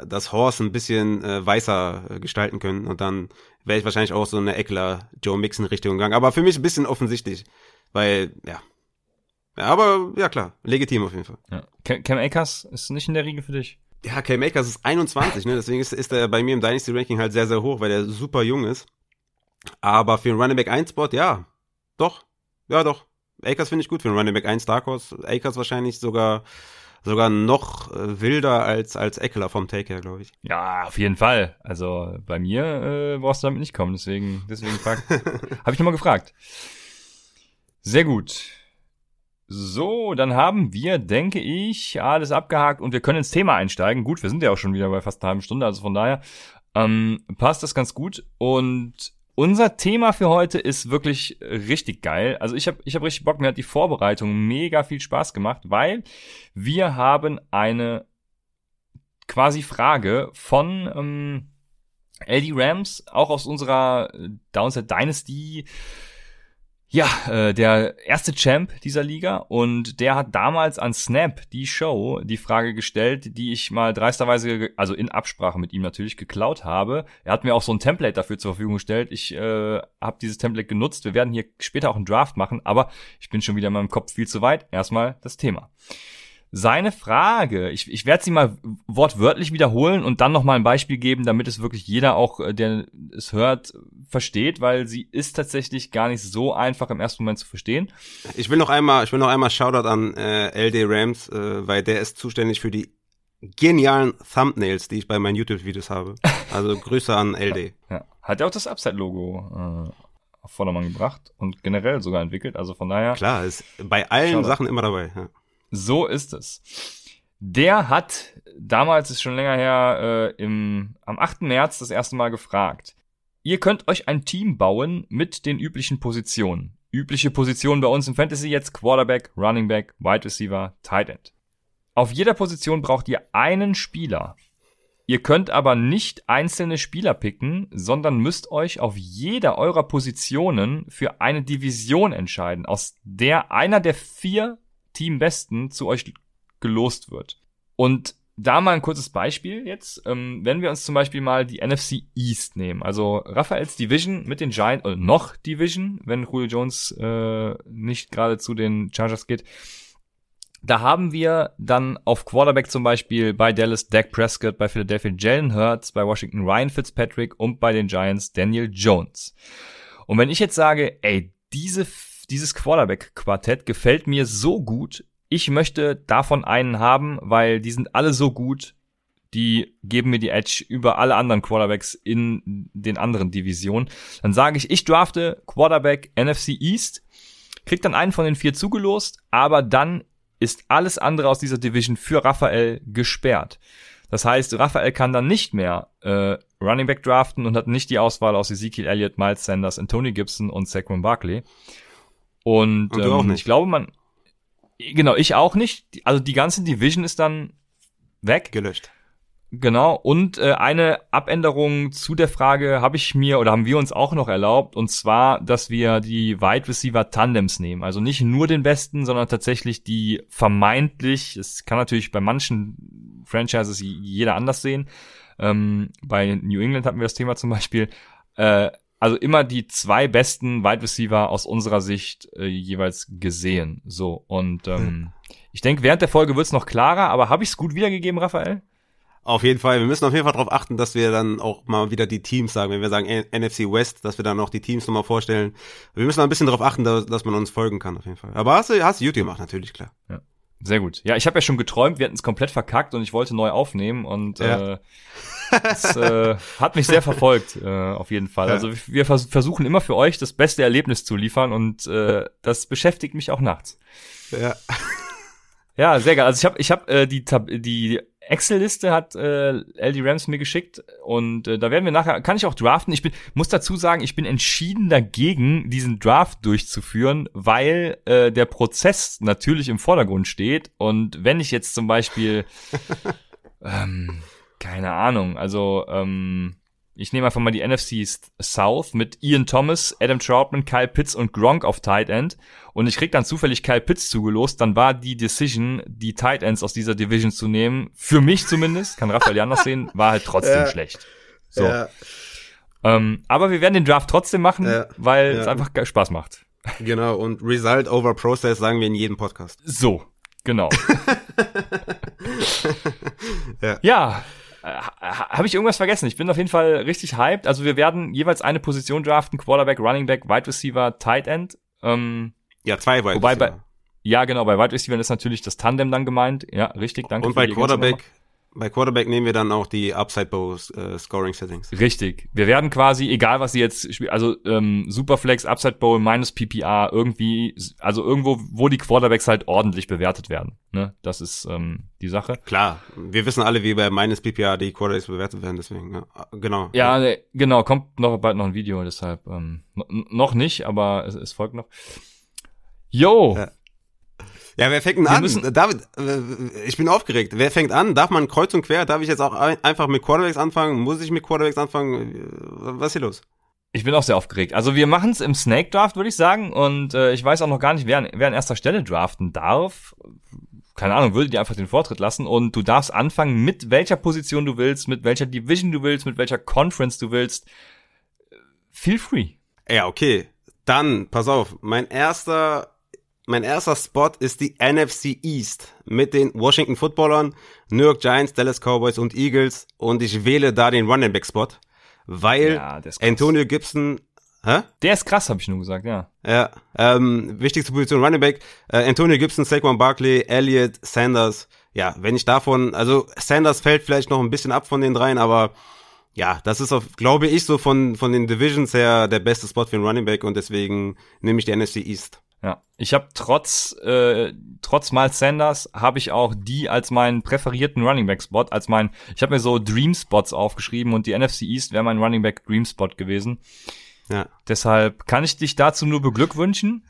Speaker 2: das Horse ein bisschen äh, weißer äh, gestalten können. Und dann wäre ich wahrscheinlich auch so eine Eckler Joe Mixon Richtung gegangen. Aber für mich ein bisschen offensichtlich, weil, ja. ja aber ja klar, legitim auf jeden Fall.
Speaker 1: Ja. Cam Akers ist nicht in der Riege für dich.
Speaker 2: Ja, Cam Akers ist 21, ne? Deswegen ist, ist er bei mir im Dynasty Ranking halt sehr, sehr hoch, weil er super jung ist. Aber für einen Running Back 1 Spot, ja, doch, ja doch. Akers finde ich gut für einen Running Back 1 Dark Horse. Akers wahrscheinlich sogar sogar noch äh, wilder als als Eckler vom Take her, glaube ich.
Speaker 1: Ja, auf jeden Fall. Also bei mir äh, brauchst du damit nicht kommen, deswegen deswegen habe ich nochmal gefragt. Sehr gut. So, dann haben wir, denke ich, alles abgehakt und wir können ins Thema einsteigen. Gut, wir sind ja auch schon wieder bei fast einer halben Stunde, also von daher ähm, passt das ganz gut. Und unser Thema für heute ist wirklich richtig geil. Also ich habe ich hab richtig Bock, mir hat die Vorbereitung mega viel Spaß gemacht, weil wir haben eine quasi Frage von ähm, LD Rams, auch aus unserer Downside Dynasty ja, äh, der erste Champ dieser Liga und der hat damals an Snap, die Show, die Frage gestellt, die ich mal dreisterweise, also in Absprache mit ihm natürlich, geklaut habe. Er hat mir auch so ein Template dafür zur Verfügung gestellt. Ich äh, habe dieses Template genutzt. Wir werden hier später auch einen Draft machen, aber ich bin schon wieder in meinem Kopf viel zu weit. Erstmal das Thema seine Frage, ich, ich werde sie mal wortwörtlich wiederholen und dann nochmal ein Beispiel geben, damit es wirklich jeder auch, äh, der es hört, versteht, weil sie ist tatsächlich gar nicht so einfach im ersten Moment zu verstehen.
Speaker 2: Ich will noch einmal, ich will noch einmal Shoutout an äh, LD Rams, äh, weil der ist zuständig für die genialen Thumbnails, die ich bei meinen YouTube-Videos habe. Also Grüße an LD.
Speaker 1: Ja. Hat er auch das Upside-Logo äh, auf Vordermann gebracht und generell sogar entwickelt, also von daher.
Speaker 2: Klar, ist bei allen Shoutout. Sachen immer dabei. Ja.
Speaker 1: So ist es. Der hat damals, ist schon länger her, äh, im, am 8. März das erste Mal gefragt. Ihr könnt euch ein Team bauen mit den üblichen Positionen. Übliche Positionen bei uns im Fantasy jetzt Quarterback, Running Back, Wide Receiver, Tight End. Auf jeder Position braucht ihr einen Spieler. Ihr könnt aber nicht einzelne Spieler picken, sondern müsst euch auf jeder eurer Positionen für eine Division entscheiden, aus der einer der vier Teambesten zu euch gelost wird. Und da mal ein kurzes Beispiel jetzt. Ähm, wenn wir uns zum Beispiel mal die NFC East nehmen, also Raphaels Division mit den Giants, oder noch Division, wenn Julio Jones äh, nicht gerade zu den Chargers geht. Da haben wir dann auf Quarterback zum Beispiel bei Dallas Dak Prescott, bei Philadelphia Jalen Hurts, bei Washington Ryan Fitzpatrick und bei den Giants Daniel Jones. Und wenn ich jetzt sage, ey, diese dieses Quarterback-Quartett gefällt mir so gut. Ich möchte davon einen haben, weil die sind alle so gut. Die geben mir die Edge über alle anderen Quarterbacks in den anderen Divisionen. Dann sage ich, ich drafte Quarterback NFC East kriegt dann einen von den vier zugelost, aber dann ist alles andere aus dieser Division für Raphael gesperrt. Das heißt, Raphael kann dann nicht mehr äh, Running Back draften und hat nicht die Auswahl aus Ezekiel Elliott, Miles Sanders, Antonio Gibson und Saquon Barkley. Und,
Speaker 2: Und
Speaker 1: ähm,
Speaker 2: nicht.
Speaker 1: ich glaube, man, genau, ich auch nicht. Also die ganze Division ist dann weg.
Speaker 2: Gelöscht.
Speaker 1: Genau, und äh, eine Abänderung zu der Frage habe ich mir oder haben wir uns auch noch erlaubt, und zwar, dass wir die Wide Receiver Tandems nehmen. Also nicht nur den besten, sondern tatsächlich die vermeintlich, es kann natürlich bei manchen Franchises jeder anders sehen. Ähm, bei New England hatten wir das Thema zum Beispiel. Äh, also immer die zwei besten Wide Receiver aus unserer Sicht äh, jeweils gesehen. So, und ähm, ich denke, während der Folge wird's noch klarer, aber habe ich es gut wiedergegeben, Raphael?
Speaker 2: Auf jeden Fall. Wir müssen auf jeden Fall darauf achten, dass wir dann auch mal wieder die Teams sagen. Wenn wir sagen NFC West, dass wir dann auch die Teams nochmal vorstellen. Wir müssen ein bisschen darauf achten, dass, dass man uns folgen kann, auf jeden Fall. Aber hast du, hast du YouTube gemacht, natürlich, klar.
Speaker 1: Sehr gut. Ja, ich habe ja schon geträumt, wir hatten es komplett verkackt und ich wollte neu aufnehmen und
Speaker 2: Ja.
Speaker 1: äh, das äh, hat mich sehr verfolgt, äh, auf jeden Fall.
Speaker 2: Ja.
Speaker 1: Also wir vers versuchen immer für euch das beste Erlebnis zu liefern und äh, das beschäftigt mich auch nachts.
Speaker 2: Ja.
Speaker 1: Ja, sehr geil. Also ich habe ich hab, äh, die Tab die Excel-Liste hat äh, LD Rams mir geschickt und äh, da werden wir nachher, kann ich auch draften. Ich bin, muss dazu sagen, ich bin entschieden dagegen, diesen Draft durchzuführen, weil äh, der Prozess natürlich im Vordergrund steht und wenn ich jetzt zum Beispiel, ähm, keine Ahnung, also ähm, ich nehme einfach mal die NFC South mit Ian Thomas, Adam Troutman, Kyle Pitts und Gronk auf Tight End und ich krieg dann zufällig Kyle Pitts zugelost, dann war die Decision, die Tight Ends aus dieser Division zu nehmen, für mich zumindest, kann Raphael anders sehen, war halt trotzdem
Speaker 2: Ja.
Speaker 1: schlecht. So.
Speaker 2: Ja,
Speaker 1: Ähm, aber wir werden den Draft trotzdem machen,
Speaker 2: Ja.
Speaker 1: weil es einfach Spaß macht.
Speaker 2: genau. Und Result over Process sagen wir in jedem Podcast.
Speaker 1: So, genau.
Speaker 2: Ja.
Speaker 1: ja. Habe ich irgendwas vergessen? Ich bin auf jeden Fall richtig hyped. Also wir werden jeweils eine Position draften, Quarterback, Running Back, Wide Receiver, Tight End. Ähm,
Speaker 2: Ja, zwei Wide
Speaker 1: Wobei bei-
Speaker 2: Receiver.
Speaker 1: ja, genau, bei Wide Receiver ist natürlich das Tandem dann gemeint. Ja, richtig, danke.
Speaker 2: Und bei Quarterback, bei Quarterback nehmen wir dann auch die Upside Bow äh, Scoring Settings.
Speaker 1: nochmal. Richtig. Wir werden quasi, egal was sie jetzt spielen, also ähm, Superflex, Upside Bowl, minus PPR, irgendwie, also irgendwo, wo die Quarterbacks halt ordentlich bewertet werden. Ne? Das ist ähm, die Sache.
Speaker 2: Klar, wir wissen alle, wie bei meines PPA die Quarterbacks bewertet werden, deswegen, ja. Genau.
Speaker 1: Ja, ne, genau, kommt noch bald noch ein Video, deshalb ähm, noch nicht, aber es, es folgt noch. Yo,
Speaker 2: Ja. Ja, wer fängt denn
Speaker 1: Wir
Speaker 2: an?
Speaker 1: müssen-
Speaker 2: David, äh, ich bin aufgeregt. Wer fängt an? Darf man kreuz und quer? Darf ich jetzt auch ein, einfach mit Quarterbacks anfangen? Muss ich mit Quarterbacks anfangen? Äh, Was ist hier los?
Speaker 1: ich bin auch sehr aufgeregt. Also wir machen es im Snake Draft, würde ich sagen, und äh, ich weiß auch noch gar nicht, wer, an- wer an erster Stelle draften darf. Keine Ahnung, würde dir einfach den Vortritt lassen und du darfst anfangen, mit welcher Position du willst, mit welcher Division du willst, mit welcher Conference du willst. Feel free.
Speaker 2: Ja, okay. Dann, pass auf, mein erster, mein erster Spot ist die NFC East mit den Washington Footballern, New York Giants, Dallas Cowboys und Eagles und ich wähle da den Running Back Spot, weil
Speaker 1: Ja.
Speaker 2: Antonio Gibson, hä?
Speaker 1: Der ist krass, habe ich nur gesagt, ja.
Speaker 2: Ja, ähm, wichtigste Position Running Back, äh, Antonio Gibson, Saquon Barkley, Elliott, Sanders. Ja, wenn ich davon, also Sanders fällt vielleicht noch ein bisschen ab von den dreien, aber ja, das ist, auf, glaube ich, so von, von den Divisions her der beste Spot für einen Running Back und deswegen nehme ich die NFC East.
Speaker 1: Ja, ich habe trotz äh, trotz Miles Sanders habe ich auch die als meinen präferierten Running Back Spot, als mein ich habe mir so Dream Spots aufgeschrieben und die NFC East wäre mein Running Back Dream Spot gewesen.
Speaker 2: Ja.
Speaker 1: Deshalb kann ich dich dazu nur beglückwünschen.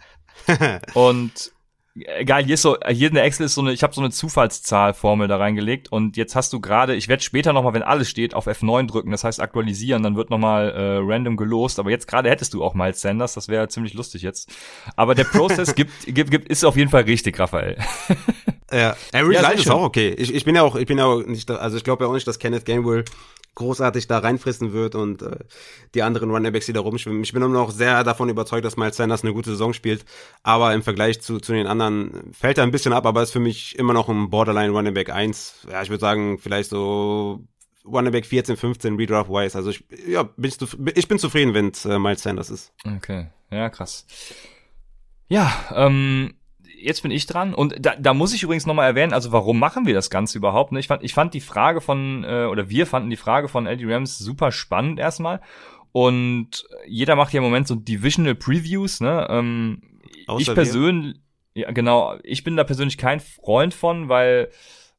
Speaker 1: und egal, hier ist so hier in der Excel ist so eine ich habe so eine Zufallszahlformel da reingelegt und jetzt hast du gerade, ich werde später noch mal, wenn alles steht, auf F9 drücken, das heißt aktualisieren, dann wird noch mal äh, random gelost, aber jetzt gerade hättest du auch Miles Sanders, das wäre ziemlich lustig jetzt. Aber der Prozess gibt, gibt, gibt ist auf jeden Fall richtig, Raphael.
Speaker 2: Ja, Average
Speaker 1: Ja,
Speaker 2: ist auch okay. Ich, ich bin ja auch, ich bin ja auch nicht, also ich glaube ja auch nicht, dass Kenneth Gainwell großartig da reinfressen wird und äh, die anderen Runningbacks, die da rumschwimmen. Ich bin immer noch sehr davon überzeugt, dass Miles Sanders eine gute Saison spielt, aber im Vergleich zu, zu den anderen fällt er ein bisschen ab, aber ist für mich immer noch ein Borderline Runningback 1. Ja, ich würde sagen, vielleicht so Runningback 14, 15 Redraft-wise. Also ich, ja, bin ich, bin zufrieden, wenn es äh, Miles Sanders ist.
Speaker 1: Okay, ja, krass. Ja, ähm, jetzt bin ich dran und da, da muss ich übrigens nochmal erwähnen, also warum machen wir das Ganze überhaupt? Ne? Ich fand, ich fand die Frage von, äh, oder wir fanden die Frage von LD Rams super spannend erstmal und jeder macht ja im Moment so Divisional Previews, ne? Ähm, ich persönlich, ja genau, ich bin da persönlich kein Freund von, weil,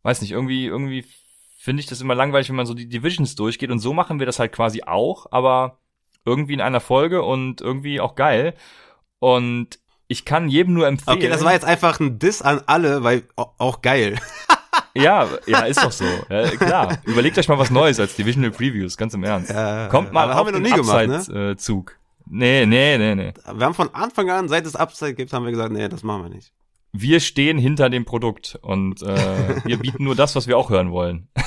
Speaker 1: weiß nicht, irgendwie, irgendwie finde ich das immer langweilig, wenn man so die Divisions durchgeht und so machen wir das halt quasi auch, aber irgendwie in einer Folge und irgendwie auch geil. Und ich kann jedem nur empfehlen.
Speaker 2: Okay, das war jetzt einfach ein Diss an alle, weil au- auch geil.
Speaker 1: Ja, ja, ist doch so. Ja, klar. Überlegt euch mal was Neues als Divisional Previews, ganz im Ernst.
Speaker 2: Ja,
Speaker 1: Kommt mal auf
Speaker 2: haben wir noch
Speaker 1: den
Speaker 2: nie gemacht, ne?
Speaker 1: Upside-Zug. Nee, nee, nee, nee.
Speaker 2: Wir haben von Anfang an, seit es Upside gibt, haben wir gesagt, nee, das machen wir nicht.
Speaker 1: Wir stehen hinter dem Produkt und äh, wir bieten nur das, was wir auch hören wollen.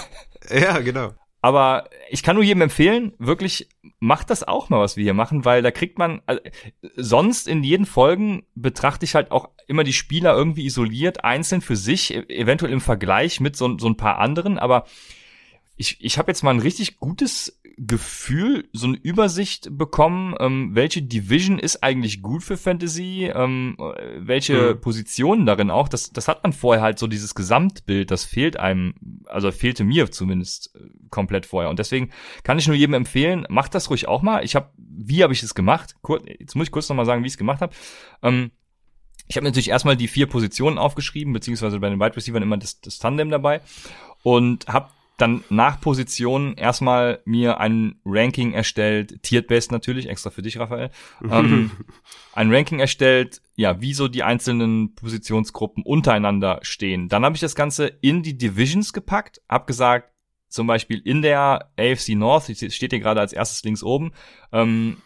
Speaker 2: Ja, genau.
Speaker 1: Aber ich kann nur jedem empfehlen, wirklich macht das auch mal, was wir hier machen, weil da kriegt man also, sonst in jeden Folgen betrachte ich halt auch immer die Spieler irgendwie isoliert, einzeln für sich, e- eventuell im Vergleich mit so, so ein paar anderen, aber ich, ich habe jetzt mal ein richtig gutes Gefühl, so eine Übersicht bekommen, ähm, welche Division ist eigentlich gut für Fantasy, ähm, äh, welche
Speaker 2: Mhm.
Speaker 1: Positionen darin auch. Das, das hat man vorher halt so dieses Gesamtbild, das fehlt einem, also fehlte mir zumindest äh, komplett vorher. Und deswegen kann ich nur jedem empfehlen, macht das ruhig auch mal. Ich habe, wie habe ich es gemacht? Kur jetzt muss ich kurz nochmal sagen, wie ich es gemacht habe. Ähm, ich habe natürlich erstmal die vier Positionen aufgeschrieben, beziehungsweise bei den Wide Receivers immer das, das Tandem dabei und habe dann nach Positionen erstmal mir ein Ranking erstellt, tiered based natürlich, extra für dich, Raphael, ähm, ein Ranking erstellt, ja, wie so die einzelnen Positionsgruppen untereinander stehen. Dann habe ich das Ganze in die Divisions gepackt, hab gesagt, zum Beispiel in der AFC North, steht hier gerade als erstes links oben, ähm,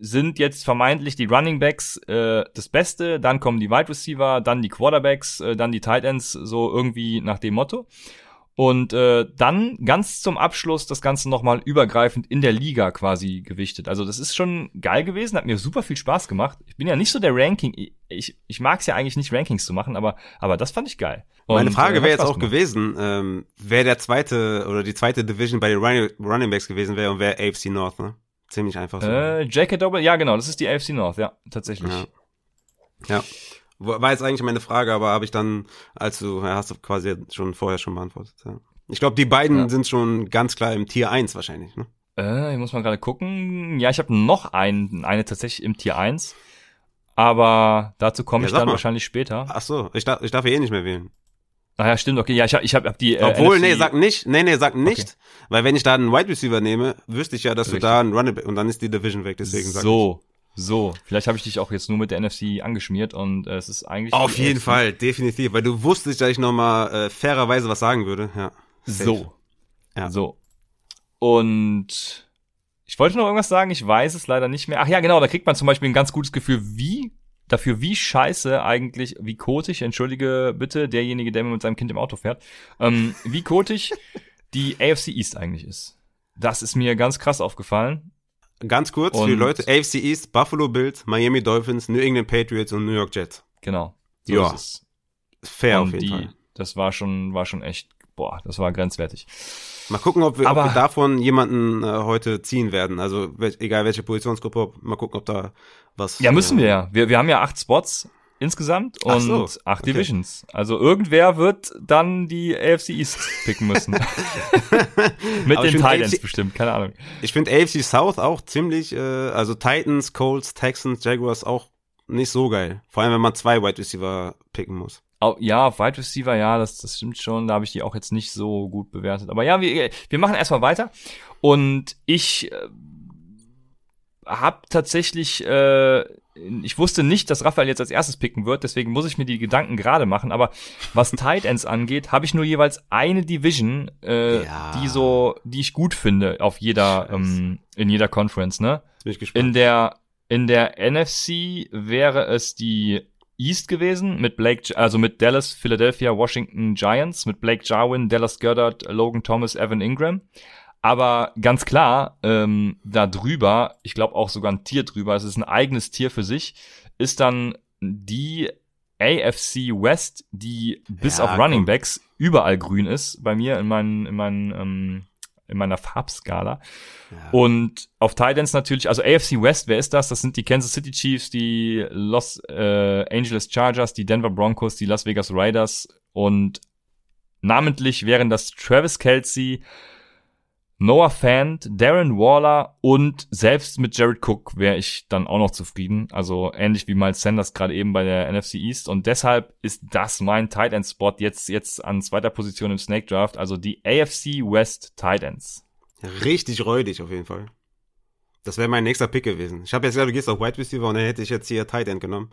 Speaker 1: sind jetzt vermeintlich die Running Backs äh, das Beste, dann kommen die Wide Receiver, dann die Quarterbacks, äh, dann die Tight Ends, so irgendwie nach dem Motto. Und äh, dann ganz zum Abschluss das Ganze nochmal übergreifend in der Liga quasi gewichtet. Also das ist schon geil gewesen, hat mir super viel Spaß gemacht. Ich bin ja nicht so der Ranking, ich, ich mag es ja eigentlich nicht, Rankings zu machen, aber, aber das fand ich geil.
Speaker 2: Meine
Speaker 1: Und,
Speaker 2: Frage
Speaker 1: äh,
Speaker 2: wäre jetzt auch
Speaker 1: gemacht.
Speaker 2: gewesen, ähm, wer der zweite oder die zweite Division bei den Running, Running Backs gewesen wäre und wer AFC North, ne? Ziemlich einfach so.
Speaker 1: Äh, J.K. Doble, ja genau, das ist die AFC North, ja, tatsächlich.
Speaker 2: Ja. Ja. War jetzt eigentlich meine Frage, aber habe ich dann, als du, ja, hast du quasi schon vorher schon beantwortet. Ja. Ich glaube, die beiden
Speaker 1: Ja.
Speaker 2: sind schon ganz klar im Tier 1 wahrscheinlich. Ne?
Speaker 1: Äh, ich muss mal gerade gucken. Ja, ich habe noch einen, eine tatsächlich im Tier 1. Aber dazu komme
Speaker 2: Ja,
Speaker 1: ich dann
Speaker 2: mal.
Speaker 1: wahrscheinlich später.
Speaker 2: Ach so, ich darf, ich darf ja eh nicht mehr wählen.
Speaker 1: Ah ja, stimmt, okay. Ja, ich habe ich hab, hab die äh,
Speaker 2: Obwohl,
Speaker 1: NFC
Speaker 2: nee, sag nicht, nee, nee, sag nicht, weil wenn ich da einen Wide Receiver nehme, wüsste ich ja, dass
Speaker 1: Richtig.
Speaker 2: du da einen Running Back und dann ist die Division weg, deswegen sag
Speaker 1: So, so. Vielleicht habe ich dich auch jetzt nur mit der NFC angeschmiert und äh, es ist eigentlich
Speaker 2: ich. Auf jeden
Speaker 1: AFC.
Speaker 2: Fall, definitiv, weil du wusstest, dass ich nochmal äh, fairerweise was sagen würde. Ja. Safe.
Speaker 1: So.
Speaker 2: Ja.
Speaker 1: So. Und ich wollte noch irgendwas sagen, ich weiß es leider nicht mehr. Ach ja, genau, da kriegt man zum Beispiel ein ganz gutes Gefühl, wie dafür, wie scheiße eigentlich, wie kotig, entschuldige bitte, derjenige, der mit seinem Kind im Auto fährt, ähm, wie kotig die AFC East eigentlich ist. Das ist mir ganz krass aufgefallen.
Speaker 2: Ganz kurz für die
Speaker 1: Und-
Speaker 2: Leute, AFC East, Buffalo Bills, Miami Dolphins, New England Patriots und New York Jets.
Speaker 1: Genau. So
Speaker 2: Ja,
Speaker 1: ist es.
Speaker 2: Fair
Speaker 1: Und
Speaker 2: auf jeden
Speaker 1: die,
Speaker 2: Fall.
Speaker 1: das war schon, war schon echt, boah, das war grenzwertig.
Speaker 2: Mal gucken, ob wir, ob
Speaker 1: Aber-
Speaker 2: wir davon jemanden äh, heute ziehen werden. Also wel egal welche Positionsgruppe, ob, mal gucken, ob da was.
Speaker 1: Ja, müssen
Speaker 2: äh,
Speaker 1: wir ja. Wir, wir haben ja acht Spots insgesamt und
Speaker 2: so,
Speaker 1: acht
Speaker 2: okay.
Speaker 1: Divisions. Also irgendwer wird dann die AFC East picken müssen. Mit den Titans
Speaker 2: AFC
Speaker 1: bestimmt, keine Ahnung.
Speaker 2: Ich finde AFC South auch ziemlich, äh, also Titans, Colts, Texans, Jaguars auch nicht so geil. Vor allem, wenn man zwei Wide Receiver picken muss.
Speaker 1: Au- Ja, auf Wide Receiver, ja, das, das stimmt schon. Da habe ich die auch jetzt nicht so gut bewertet. Aber ja, wir, wir machen erstmal weiter. Und ich äh, habe tatsächlich, äh, ich wusste nicht, dass Raphael jetzt als erstes picken wird, deswegen muss ich mir die Gedanken gerade machen. Aber was Tight Ends angeht, habe ich nur jeweils eine Division, äh,
Speaker 2: Ja.
Speaker 1: die so, die ich gut finde auf jeder,
Speaker 2: Scheiße.
Speaker 1: ähm, in jeder Conference, ne?
Speaker 2: Jetzt bin ich gespannt.
Speaker 1: In der in der NFC wäre es die East gewesen mit Blake, also mit Dallas, Philadelphia, Washington Giants, mit Blake Jarwin, Dallas Goddard, Logan Thomas, Evan Ingram. Aber ganz klar, ähm, da drüber, ich glaube auch sogar ein Tier drüber, es ist ein eigenes Tier für sich, ist dann die AFC West, die bis
Speaker 2: Ja,
Speaker 1: auf Running. Backs überall grün ist bei mir in meinen, in meinen, ähm, in meiner Farbskala.
Speaker 2: ja.
Speaker 1: Und auf Titans natürlich, also AFC West, wer ist das? Das sind die Kansas City Chiefs, die Los äh, Angeles Chargers, die Denver Broncos, die Las Vegas Raiders und namentlich wären das Travis Kelsey, Noah Fant, Darren Waller und selbst mit Jared Cook wäre ich dann auch noch zufrieden. Also ähnlich wie Miles Sanders gerade eben bei der NFC East. Und deshalb ist das mein Tight End Spot jetzt, jetzt an zweiter Position im Snake Draft. Also die AFC West Tight Ends.
Speaker 2: Richtig räudig auf jeden Fall. Das wäre mein nächster Pick gewesen. Ich habe jetzt gesagt, du gehst auf Wide Receiver und dann hätte ich jetzt hier Tight End genommen.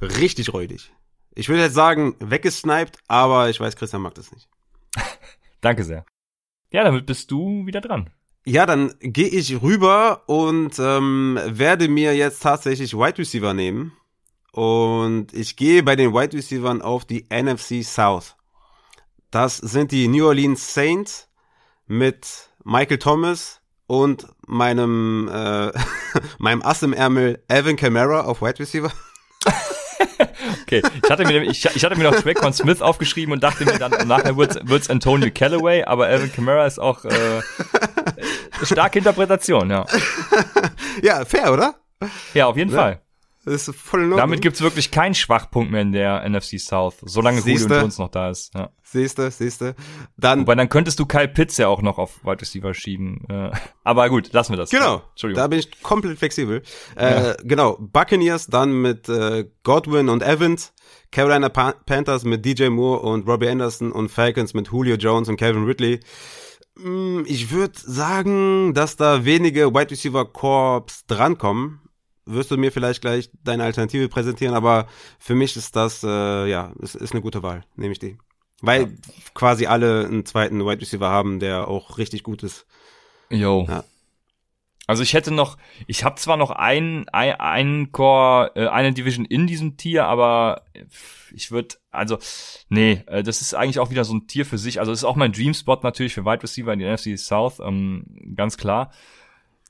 Speaker 2: Richtig räudig. Ich würde jetzt sagen, weggesniped, aber ich weiß, Christian mag das nicht.
Speaker 1: Danke sehr. Ja, damit bist du wieder dran.
Speaker 2: Ja, dann gehe ich rüber und ähm, werde mir jetzt tatsächlich Wide Receiver nehmen. Und ich gehe bei den Wide Receivers auf die NFC South. Das sind die New Orleans Saints mit Michael Thomas und meinem äh, meinem Ass im Ärmel Evan Kamara auf Wide Receiver.
Speaker 1: Okay, ich hatte mir, ich, ich hatte mir noch Traquan Smith aufgeschrieben und dachte mir dann, nachher wird's, wird's Antonio Callaway, aber Alvin Kamara ist auch äh, starke Interpretation, ja.
Speaker 2: Ja, fair, oder?
Speaker 1: Ja, auf jeden
Speaker 2: Ja.
Speaker 1: Fall.
Speaker 2: Das ist voll in Ordnung.
Speaker 1: Damit gibt's wirklich keinen Schwachpunkt mehr in der NFC South, solange Julio
Speaker 2: Siehste?
Speaker 1: Jones noch da ist. Ja.
Speaker 2: Siehste, siehste. Dann
Speaker 1: Wobei dann könntest du Kyle Pitts ja auch noch auf Wide Receiver schieben. Äh, aber gut, lassen wir das.
Speaker 2: Genau,
Speaker 1: Entschuldigung.
Speaker 2: da bin ich komplett flexibel. Äh, genau, Buccaneers dann mit äh, Godwin und Evans, Carolina pa Panthers mit DJ Moore und Robbie Anderson und Falcons mit Julio Jones und Calvin Ridley. Mm, Ich würde sagen, dass da wenige Wide Receiver Corps drankommen. Wirst du mir vielleicht gleich deine Alternative präsentieren, aber für mich ist das, äh, ja, ist, ist eine gute Wahl, nehme ich die. Weil quasi alle einen zweiten Wide Receiver haben, der auch richtig gut ist.
Speaker 1: Jo.
Speaker 2: Ja.
Speaker 1: Also ich hätte noch, ich habe zwar noch ein, ein, einen Core, äh, eine Division in diesem Tier, aber ich würde, also, nee, äh, das ist eigentlich auch wieder so ein Tier für sich. Also ist auch mein Dream Spot natürlich für Wide Receiver in die NFC South, ähm, ganz klar.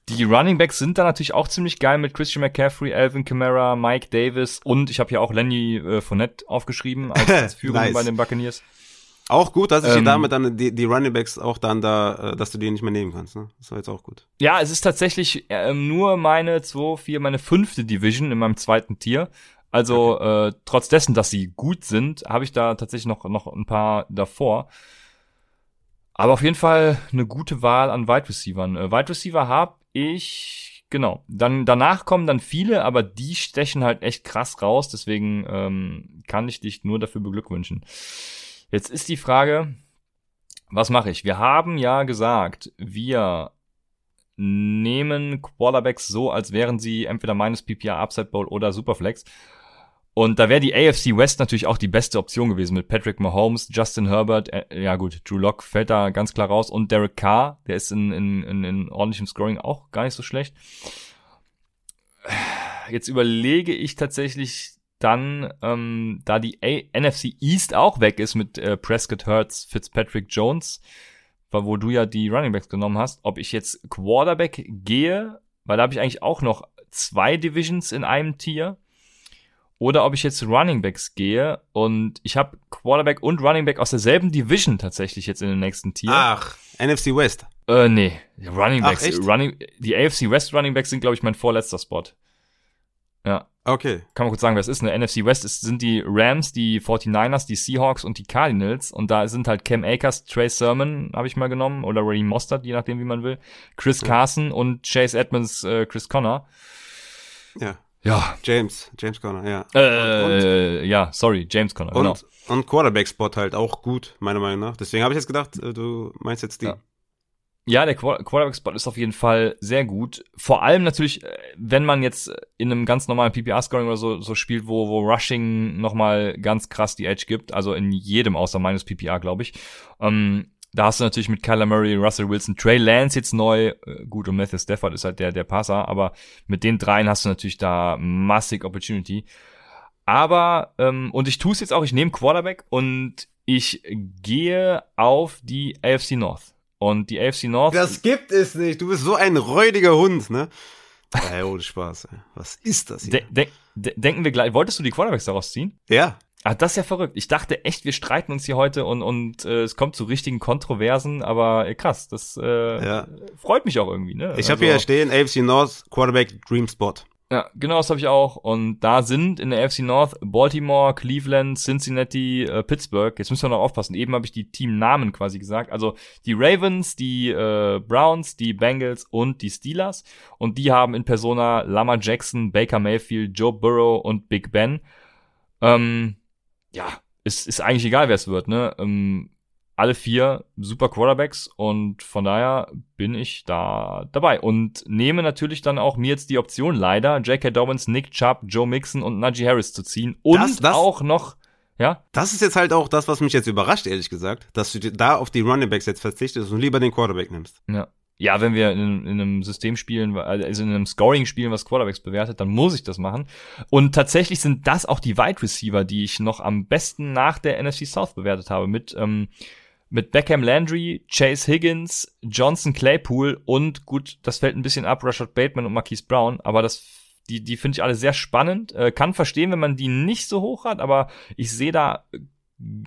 Speaker 1: Die Running Backs sind da natürlich auch ziemlich geil mit Christian McCaffrey, Alvin Kamara, Mike Davis und ich habe hier auch Lenny äh, Fournette aufgeschrieben als, als Führung
Speaker 2: Nice.
Speaker 1: bei den Buccaneers.
Speaker 2: Auch gut, dass ich
Speaker 1: Ähm,
Speaker 2: damit dann die, die Running Backs auch dann da, äh, dass du die nicht mehr nehmen kannst. Ne? Das war jetzt auch gut.
Speaker 1: Ja, es ist tatsächlich ähm, nur meine 2, 4, meine fünfte Division in meinem zweiten Tier. Also äh, trotz dessen, dass sie gut sind, habe ich da tatsächlich noch, noch ein paar davor. Aber auf jeden Fall eine gute Wahl an Wide Receivern. Äh, Wide Receiver habe ich, genau. Dann danach kommen dann viele, aber die stechen halt echt krass raus. Deswegen ähm, kann ich dich nur dafür beglückwünschen. Jetzt ist die Frage, was mache ich? Wir haben ja gesagt, wir nehmen Quarterbacks so, als wären sie entweder minus PPR, Upside Bowl oder Superflex. Und da wäre die AFC West natürlich auch die beste Option gewesen mit Patrick Mahomes, Justin Herbert, äh, ja gut, Drew Lock fällt da ganz klar raus und Derek Carr, der ist in, in, in, in ordentlichem Scoring auch gar nicht so schlecht. Jetzt überlege ich tatsächlich dann, ähm, da die A NFC East auch weg ist mit äh, Prescott Hurts, Fitzpatrick Jones, wo du ja die Running Backs genommen hast, ob ich jetzt Quarterback gehe, weil da habe ich eigentlich auch noch zwei Divisions in einem Tier, oder ob ich jetzt Running Backs gehe und ich habe Quarterback und Running Back aus derselben Division tatsächlich jetzt in dem nächsten Tier.
Speaker 2: Ach, NFC West.
Speaker 1: Äh, nee, Running
Speaker 2: Ach,
Speaker 1: Backs,
Speaker 2: echt?
Speaker 1: Running, die AFC West Running Backs sind glaube ich mein vorletzter Spot. Ja,
Speaker 2: Okay.
Speaker 1: kann man kurz sagen, wer es ist. Eine NFC West ist, sind die Rams, die 49ers, die Seahawks und die Cardinals. Und da sind halt Cam Akers, Trey Sermon habe ich mal genommen oder Ray Mostert, je nachdem wie man will. Chris Carson und Chase Edmonds, äh, Chris Connor.
Speaker 2: Ja.
Speaker 1: Ja,
Speaker 2: James, James Conner, ja.
Speaker 1: äh, ja, sorry, James Connor,
Speaker 2: Und,
Speaker 1: genau.
Speaker 2: und Quarterback-Spot halt auch gut, meiner Meinung nach. Deswegen habe ich jetzt gedacht, äh, du meinst jetzt die.
Speaker 1: Ja. Ja, der Quar- Quarterback-Spot ist auf jeden Fall sehr gut. Vor allem natürlich, äh, wenn man jetzt in einem ganz normalen PPR-Scoring oder so, so spielt, wo, wo Rushing nochmal ganz krass die Edge gibt. Also in jedem außer meines PPR, glaube ich. Ähm, da hast du natürlich mit Kyler Murray, Russell Wilson, Trey Lance jetzt neu. Äh, Gut, und Matthew Stafford ist halt der, der Passer. Aber mit den dreien hast du natürlich da massig Opportunity. Aber, ähm, und ich tue es jetzt auch, ich nehme Quarterback und ich gehe auf die AFC North. Und die AFC North.
Speaker 2: Das gibt es nicht. Du bist so ein räudiger Hund, ne? Ey, ohne Spaß. Ey. Was ist das hier?
Speaker 1: de de de denken wir gleich, wolltest du die Quarterbacks daraus ziehen?
Speaker 2: ja.
Speaker 1: Ah, das ist ja verrückt. Ich dachte echt, wir streiten uns hier heute und, und äh, es kommt zu richtigen Kontroversen, aber äh, krass, das äh,
Speaker 2: Ja.
Speaker 1: freut mich auch irgendwie. Ne?
Speaker 2: Ich habe hier
Speaker 1: Also,
Speaker 2: stehen, AFC North Quarterback Dream Spot.
Speaker 1: Ja, genau, das habe ich auch. Und da sind in der FC North Baltimore, Cleveland, Cincinnati, äh, Pittsburgh. Jetzt müssen wir noch aufpassen. Eben habe ich die Teamnamen quasi gesagt. Also die Ravens, die äh, Browns, die Bengals und die Steelers. Und die haben in Persona Lama Jackson, Baker Mayfield, Joe Burrow und Big Ben. Ähm, ja, ist, ist eigentlich egal, wer es wird. Ne? Ähm, alle vier super Quarterbacks und von daher bin ich da dabei und nehme natürlich dann auch mir jetzt die Option leider J.K. Dobbins, Nick Chubb, Joe Mixon und Najee Harris zu ziehen und
Speaker 2: Das- das-
Speaker 1: auch noch ja
Speaker 2: Das ist jetzt halt auch das, was mich jetzt überrascht, ehrlich gesagt, dass du da auf die Running Backs jetzt verzichtest und lieber den Quarterback nimmst.
Speaker 1: ja ja wenn wir in, in einem System spielen also in einem Scoring spielen was Quarterbacks bewertet dann muss ich das machen und tatsächlich sind das auch die Wide Receiver die ich noch am besten nach der NFC South bewertet habe mit ähm, mit Beckham Landry, Chase Higgins, Johnson Claypool und gut, das fällt ein bisschen ab, Rashad Bateman und Marquise Brown, aber das, die, die finde ich alle sehr spannend. Äh, kann verstehen, wenn man die nicht so hoch hat, aber ich sehe da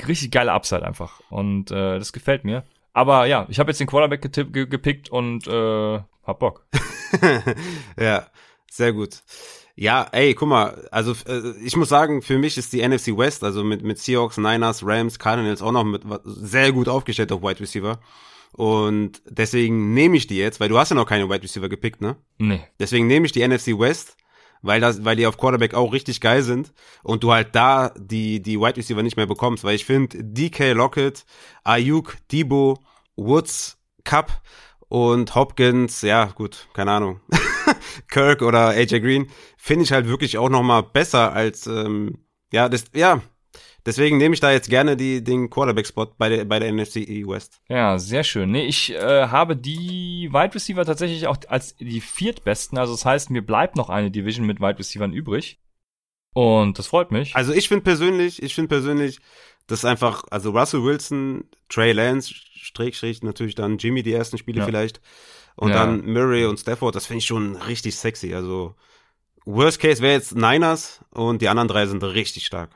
Speaker 1: richtig geile Upside einfach. Und äh, das gefällt mir. Aber ja, ich habe jetzt den Quarterback getipp, ge gepickt und äh, hab Bock.
Speaker 2: ja, sehr gut. Ja, ey, guck mal, also äh, ich muss sagen, für mich ist die NFC West, also mit, mit Seahawks, Niners, Rams, Cardinals auch noch mit sehr gut aufgestellt auf Wide Receiver. Und deswegen nehme ich die jetzt, weil du hast ja noch keine Wide Receiver gepickt, ne?
Speaker 1: Nee.
Speaker 2: Deswegen nehme ich die NFC West, weil das, weil die auf Quarterback auch richtig geil sind und du halt da die, die Wide Receiver nicht mehr bekommst, weil ich finde DK Lockett, Ayuk, Debo, Woods, Cup und Hopkins, ja, gut, keine Ahnung. Kirk oder AJ Green, finde ich halt wirklich auch noch mal besser als, ähm, ja, das, ja, deswegen nehme ich da jetzt gerne die, den Quarterback-Spot bei der, bei der NFC West.
Speaker 1: Ja, sehr schön. Nee, ich äh, habe die Wide Receiver tatsächlich auch als die viertbesten. Also das heißt, mir bleibt noch eine Division mit Wide Receivern übrig. Und das freut mich.
Speaker 2: Also ich finde persönlich, ich finde persönlich, dass einfach, also Russell Wilson, Trey Lance, Strich, Strich, natürlich dann Jimmy die ersten Spiele
Speaker 1: Ja.
Speaker 2: vielleicht. Und
Speaker 1: Ja.
Speaker 2: dann Murray und Stafford, das finde ich schon richtig sexy. Also Worst Case wäre jetzt Niners und die anderen drei sind richtig stark.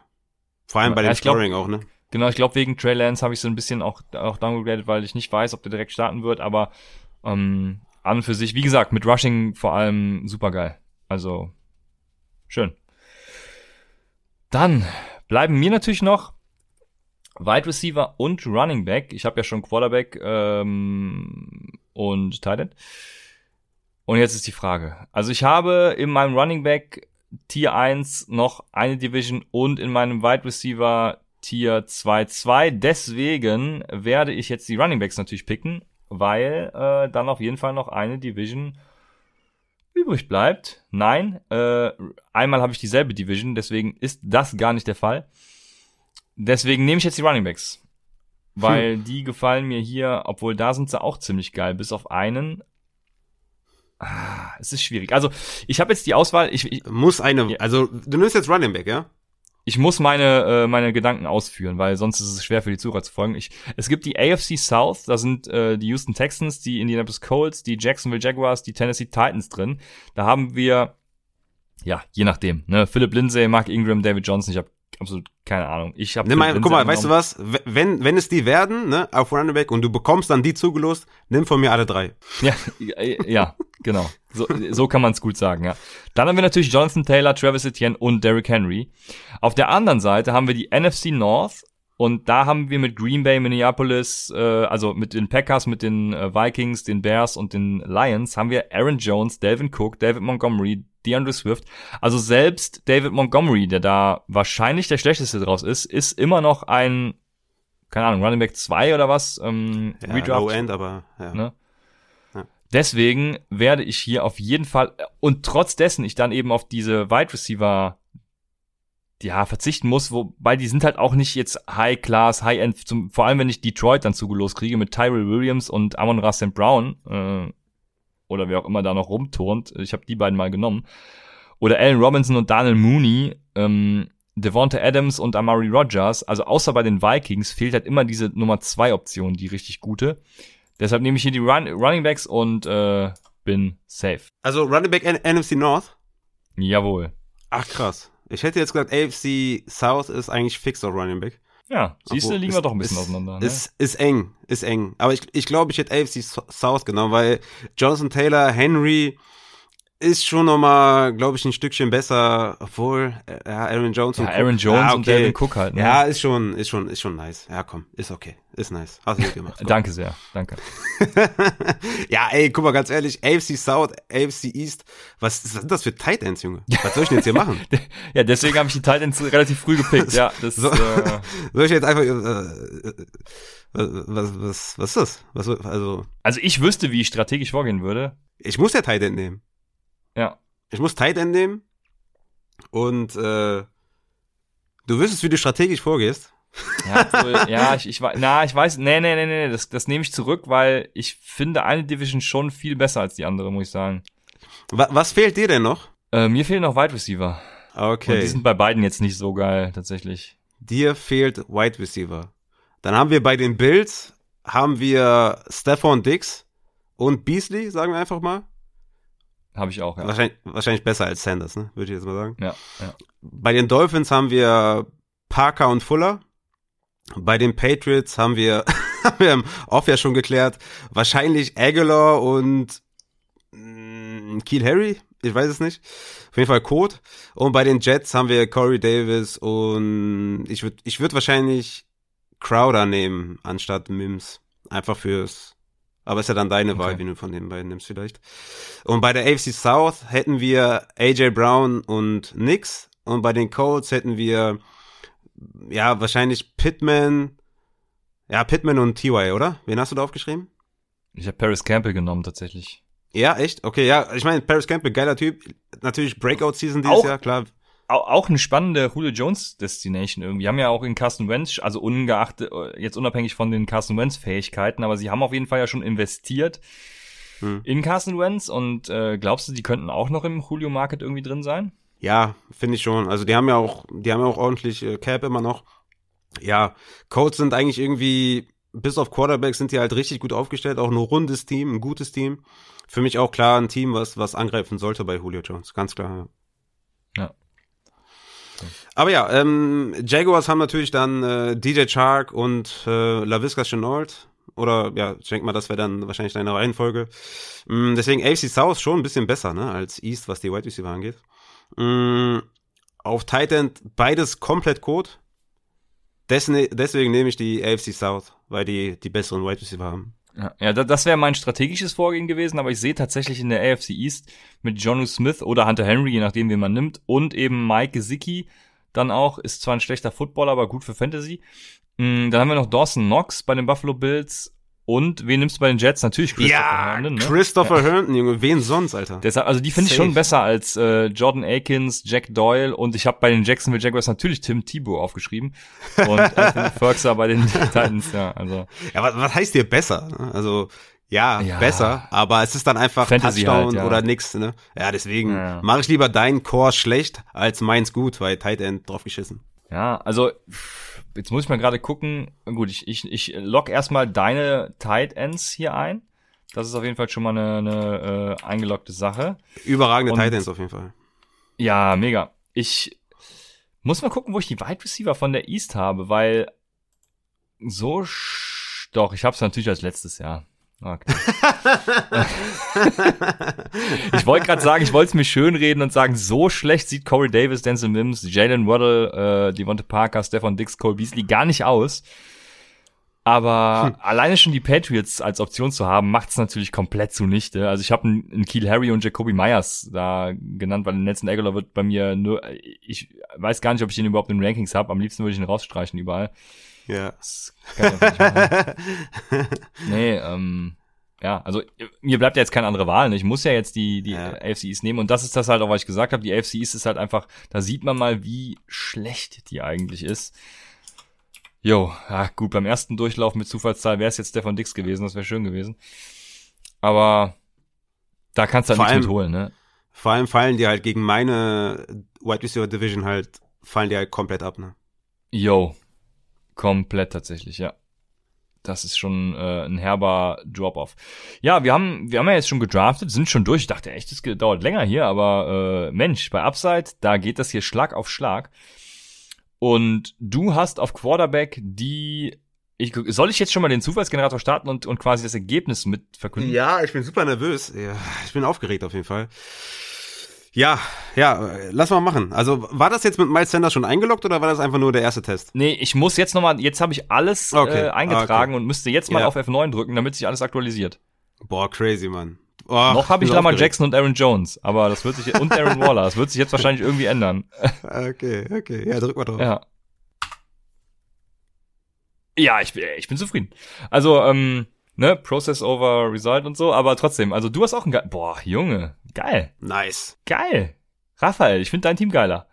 Speaker 2: Vor allem
Speaker 1: Ja,
Speaker 2: bei
Speaker 1: ja,
Speaker 2: dem
Speaker 1: glaub-
Speaker 2: Scoring auch, ne?
Speaker 1: Genau, ich glaube, wegen Trey Lance habe ich so ein bisschen auch, auch downgegradet, weil ich nicht weiß, ob der direkt starten wird, aber ähm, an und für sich, wie gesagt, mit Rushing vor allem super geil. Also, schön. Dann bleiben mir natürlich noch Wide Receiver und Running Back. Ich habe ja schon Quarterback ähm, und Tight End. Und jetzt ist die Frage. Also ich habe in meinem Running Back Tier 1 noch eine Division und in meinem Wide Receiver Tier 2-2. Deswegen werde ich jetzt die Running Backs natürlich picken, weil äh, dann auf jeden Fall noch eine Division übrig bleibt. Nein, äh, einmal habe ich dieselbe Division, deswegen ist das gar nicht der Fall. Deswegen nehme ich jetzt die Running Backs. Weil die gefallen mir hier, obwohl da sind sie auch ziemlich geil, bis auf einen. Ah, es ist schwierig. Also, ich habe jetzt die Auswahl, ich, ich,
Speaker 2: Muss eine, also du nimmst jetzt Running Back, ja?
Speaker 1: ich muss meine, äh, meine Gedanken ausführen, weil sonst ist es schwer für die Zuhörer zu folgen. Ich, es gibt die AFC South, da sind äh, die Houston Texans, die Indianapolis Colts, die Jacksonville Jaguars, die Tennessee Titans drin. Da haben wir, ja, je nachdem, ne, Philip Lindsay, Mark Ingram, David Johnson, ich habe absolut keine Ahnung. Ich habe
Speaker 2: Nimm mal, guck mal, weißt du was? Wenn, wenn es die werden, ne, auf Running Back und du bekommst dann die zugelost, nimm von mir alle drei.
Speaker 1: Ja, äh, ja, genau. So, so kann man es gut sagen, ja. Dann haben wir natürlich Jonathan Taylor, Travis Etienne und Derrick Henry. Auf der anderen Seite haben wir die NFC North und da haben wir mit Green Bay, Minneapolis, äh, also mit den Packers, mit den äh, Vikings, den Bears und den Lions, haben wir Aaron Jones, Delvin Cook, David Montgomery, DeAndre Swift. Also selbst David Montgomery, der da wahrscheinlich der schlechteste draus ist, ist immer noch ein, keine Ahnung, Running Back 2 oder was, ähm,
Speaker 2: Ja,
Speaker 1: Redraft.
Speaker 2: Low End, aber ja.
Speaker 1: Ne?
Speaker 2: Ja.
Speaker 1: Deswegen werde ich hier auf jeden Fall und trotz dessen ich dann eben auf diese Wide Receiver ja verzichten muss, wobei die sind halt auch nicht jetzt High Class, High End, zum, vor allem wenn ich Detroit dann zugelost kriege mit Tyrell Williams und Amon Ra St. Brown äh, oder wer auch immer da noch rumturnt. Ich habe die beiden mal genommen. Oder Allen Robinson und Daniel Mooney, ähm, Devonta Adams und Amari Rogers. Also außer bei den Vikings fehlt halt immer diese Nummer zwei Option, die richtig gute. Deshalb nehme ich hier die Run Running Backs und äh, bin safe.
Speaker 2: Also Running Back N NFC North?
Speaker 1: Jawohl.
Speaker 2: Ach krass. Ich hätte jetzt gesagt, AFC South ist eigentlich fix auf Running Back.
Speaker 1: Ja, siehst du, liegen
Speaker 2: ist-
Speaker 1: wir doch ein bisschen
Speaker 2: ist,
Speaker 1: auseinander. Ne?
Speaker 2: Ist, ist eng, ist eng. Aber ich, ich glaube, ich hätte AFC So- South genommen, weil Jonathan Taylor, Henry, ist schon nochmal, glaube ich, ein Stückchen besser, obwohl, äh, ja, Aaron Jones
Speaker 1: und ja, Aaron Jones ja, okay. und Devin Cook halt.
Speaker 2: Ne? Ja, ist schon, ist schon, ist schon nice. Ja, komm, ist okay, ist nice. Hast du gut gemacht.
Speaker 1: danke sehr, danke.
Speaker 2: ja, ey, guck mal, ganz ehrlich, AFC South, AFC East, was sind das für Tight Ends, Junge? Was soll ich denn jetzt hier machen?
Speaker 1: ja, deswegen habe ich die Tight Ends relativ früh gepickt, ja. Das,
Speaker 2: so, äh, soll ich jetzt einfach, äh, äh, was, was, was ist das? Was, also,
Speaker 1: also ich wüsste, wie ich strategisch vorgehen würde.
Speaker 2: Ich muss ja Tight End nehmen.
Speaker 1: Ja.
Speaker 2: Ich muss Tight End nehmen. Und äh, du wüsstest, wie du strategisch vorgehst.
Speaker 1: Ja, so, ja ich, ich, na, ich weiß, nee, nee, nee, nee, das, das nehme ich zurück, weil ich finde eine Division schon viel besser als die andere, muss ich sagen.
Speaker 2: Was, was fehlt dir denn noch?
Speaker 1: Äh, mir fehlen noch Wide Receiver.
Speaker 2: Okay.
Speaker 1: Und die sind bei beiden jetzt nicht so geil, tatsächlich.
Speaker 2: Dir fehlt Wide Receiver. Dann haben wir bei den Bills, haben wir Stephon Dix und Beasley, sagen wir einfach mal.
Speaker 1: Habe ich auch, ja.
Speaker 2: Wahrscheinlich, wahrscheinlich besser als Sanders, ne? Würde ich jetzt mal sagen.
Speaker 1: Ja, ja.
Speaker 2: Bei den Dolphins haben wir Parker und Fuller. Bei den Patriots haben wir, haben wir Off ja schon geklärt, wahrscheinlich Aguilar und mm, Keel Harry, ich weiß es nicht. Auf jeden Fall Code. Und bei den Jets haben wir Corey Davis und ich würde ich würd wahrscheinlich Crowder nehmen, anstatt Mims. Einfach fürs aber ist ja dann deine Wahl, okay. wie du von den beiden nimmst vielleicht. Und bei der AFC South hätten wir AJ Brown und Nix. Und bei den Colts hätten wir, ja, wahrscheinlich Pittman, ja, Pittman und TY, oder? Wen hast du da aufgeschrieben?
Speaker 1: Ich habe Paris Campbell genommen, tatsächlich.
Speaker 2: Ja, echt? Okay, ja, ich meine, Paris Campbell, geiler Typ. Natürlich Breakout-Season dieses Auch Jahr, klar
Speaker 1: auch eine spannende Julio Jones Destination irgendwie. Wir haben ja auch in Carson Wentz, also ungeachtet, äh, jetzt unabhängig von den Carson Wentz Fähigkeiten, aber sie haben auf jeden Fall ja schon investiert hm. in Carson Wentz und äh, glaubst du, die könnten auch noch im Julio Market irgendwie drin sein?
Speaker 2: Ja, finde ich schon. Also die haben ja auch, die haben ja auch ordentlich äh, Cap immer noch. Ja, Codes sind eigentlich irgendwie, bis auf Quarterback sind die halt richtig gut aufgestellt, auch ein rundes Team, ein gutes Team. Für mich auch klar ein Team, was, was angreifen sollte bei Julio Jones, ganz klar.
Speaker 1: Ja. ja.
Speaker 2: Aber ja, ähm, Jaguars haben natürlich dann äh, DJ Chark und äh, LaVisca Chenault. Oder ja, ich denke mal, das wäre dann wahrscheinlich deine Reihenfolge. Mm, deswegen AFC South schon ein bisschen besser, ne, als East, was die Wide Receiver angeht. Mm, auf Tight End beides komplett Code. Desne deswegen nehme ich die AFC South, weil die die besseren Wide Receiver haben.
Speaker 1: Ja, ja das wäre mein strategisches Vorgehen gewesen, aber ich sehe tatsächlich in der AFC East mit Jonu Smith oder Hunter Henry, je nachdem, wen man nimmt, und eben Mike Gesicki dann auch, ist zwar ein schlechter Footballer, aber gut für Fantasy. Mm, dann haben wir noch Dawson Knox bei den Buffalo Bills und wen nimmst du bei den Jets? Natürlich
Speaker 2: Christopher ja, Herndon. Ne? Christopher ja. Herndon, Junge. Wen sonst, Alter?
Speaker 1: Deshalb, also die finde ich schon besser als äh, Jordan Akins, Jack Doyle und ich habe bei den Jacksonville Jaguars natürlich Tim Tebow aufgeschrieben und Anthony Ferguson bei den Titans. Ja, also.
Speaker 2: Ja, was, was heißt hier besser? Also ja, ja, besser, aber es ist dann einfach Fantasy Touchdown halt, ja. oder nix, ne? Ja, deswegen ja. mache ich lieber deinen Core schlecht als meins gut, weil Tight End drauf geschissen.
Speaker 1: Ja, also jetzt muss ich mal gerade gucken. Gut, ich, ich, ich lock erstmal deine Tight Ends hier ein. Das ist auf jeden Fall schon mal eine, eine äh, eingeloggte Sache.
Speaker 2: Überragende Und, Tight Ends auf jeden Fall.
Speaker 1: Ja, mega. Ich muss mal gucken, wo ich die Wide Receiver von der East habe, weil so doch, ich habe es natürlich als letztes Jahr. Okay. ich wollte gerade sagen, ich wollte es mir schön reden und sagen, so schlecht sieht Corey Davis, Denzel Mims, Jalen Waddle, äh, Devonta Parker, Stefan Dix, Cole Beasley gar nicht aus. Aber hm. alleine schon die Patriots als Option zu haben, macht es natürlich komplett zunichte. Also ich habe einen, Kiel Harry und Jacoby Myers da genannt, weil Nelson Aguilar wird bei mir nur, ich weiß gar nicht, ob ich den überhaupt in Rankings habe. Am liebsten würde ich ihn rausstreichen überall.
Speaker 2: Ja.
Speaker 1: Das kann ich nee, ähm, ja, also mir bleibt ja jetzt keine andere Wahl. Ne? Ich muss ja jetzt die, die ja. AFC East nehmen und das ist das halt auch, was ich gesagt habe. Die AFC East ist halt einfach, da sieht man mal, wie schlecht die eigentlich ist. Jo, ja gut, beim ersten Durchlauf mit Zufallszahl wäre es jetzt Stefan Dix gewesen, das wäre schön gewesen. Aber da kannst du halt nichts mit holen, ne?
Speaker 2: Vor allem fallen die halt gegen meine Wide Receiver Division halt, fallen die halt komplett ab, ne?
Speaker 1: Yo, Komplett tatsächlich, ja. Das ist schon äh, ein herber Drop-off. Ja, wir haben, wir haben ja jetzt schon gedraftet, sind schon durch. Ich dachte echt, es dauert länger hier, aber äh, Mensch, bei Upside, da geht das hier Schlag auf Schlag. Und du hast auf Quarterback die Ich, soll ich jetzt schon mal den Zufallsgenerator starten und, und quasi das Ergebnis mit verkünden?
Speaker 2: Ja, ich bin super nervös. Ja, ich bin aufgeregt auf jeden Fall. Ja, ja, lass mal machen. Also war das jetzt mit Miles Sanders schon eingeloggt oder war das einfach nur der erste Test?
Speaker 1: Nee, ich muss jetzt nochmal, jetzt habe ich alles
Speaker 2: Okay.
Speaker 1: äh, eingetragen
Speaker 2: Ah,
Speaker 1: und müsste jetzt mal
Speaker 2: Ja.
Speaker 1: auf F9 drücken, damit sich alles aktualisiert.
Speaker 2: Boah, crazy, Mann. Oh,
Speaker 1: Noch habe ich Lamar
Speaker 2: aufgeregt.
Speaker 1: Jackson und Aaron Jones, aber das wird sich und Aaron Waller, das wird sich jetzt wahrscheinlich irgendwie ändern.
Speaker 2: Okay, okay. Ja, drück mal drauf.
Speaker 1: Ja. Ja, ich, bin- ich bin zufrieden. Also, ähm, ne, Process over Result und so, aber trotzdem, also du hast auch ein geil. Boah, Junge, geil.
Speaker 2: Nice.
Speaker 1: Geil. Raphael, ich finde dein Team geiler.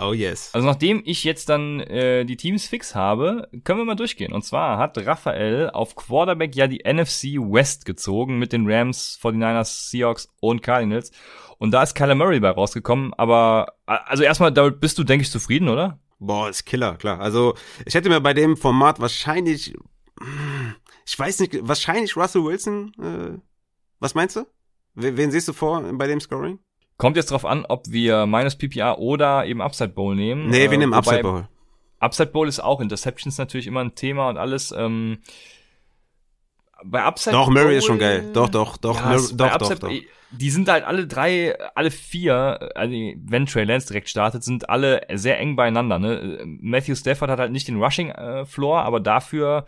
Speaker 2: Oh yes.
Speaker 1: Also nachdem ich jetzt dann äh, die Teams fix habe, können wir mal durchgehen. Und zwar hat Raphael auf Quarterback ja die NFC West gezogen mit den Rams, 49ers, Seahawks und Cardinals. Und da ist Kyler Murray bei rausgekommen. Aber also erstmal, damit bist du, denke ich, zufrieden, oder?
Speaker 2: Boah, ist Killer, klar. Also, ich hätte mir bei dem Format wahrscheinlich, ich weiß nicht, wahrscheinlich Russell Wilson, äh, was meinst du? Wen, siehst du vor bei dem Scoring?
Speaker 1: Kommt jetzt drauf an, ob wir minus PPR oder eben Upside Bowl nehmen.
Speaker 2: Nee,
Speaker 1: Äh,
Speaker 2: wir nehmen
Speaker 1: wobei
Speaker 2: Upside Bowl.
Speaker 1: Upside Bowl ist auch Interceptions natürlich immer ein Thema und alles. Ähm, bei Upside
Speaker 2: Doch, Murray ist
Speaker 1: Bowl-
Speaker 2: schon geil. Doch, doch, doch,
Speaker 1: Ja,
Speaker 2: Murray, doch, doch,
Speaker 1: Upside-
Speaker 2: doch.
Speaker 1: Die sind halt alle drei, alle vier, also wenn Trey Lance direkt startet, sind alle sehr eng beieinander. Ne? Matthew Stafford hat halt nicht den Rushing äh, Floor, aber dafür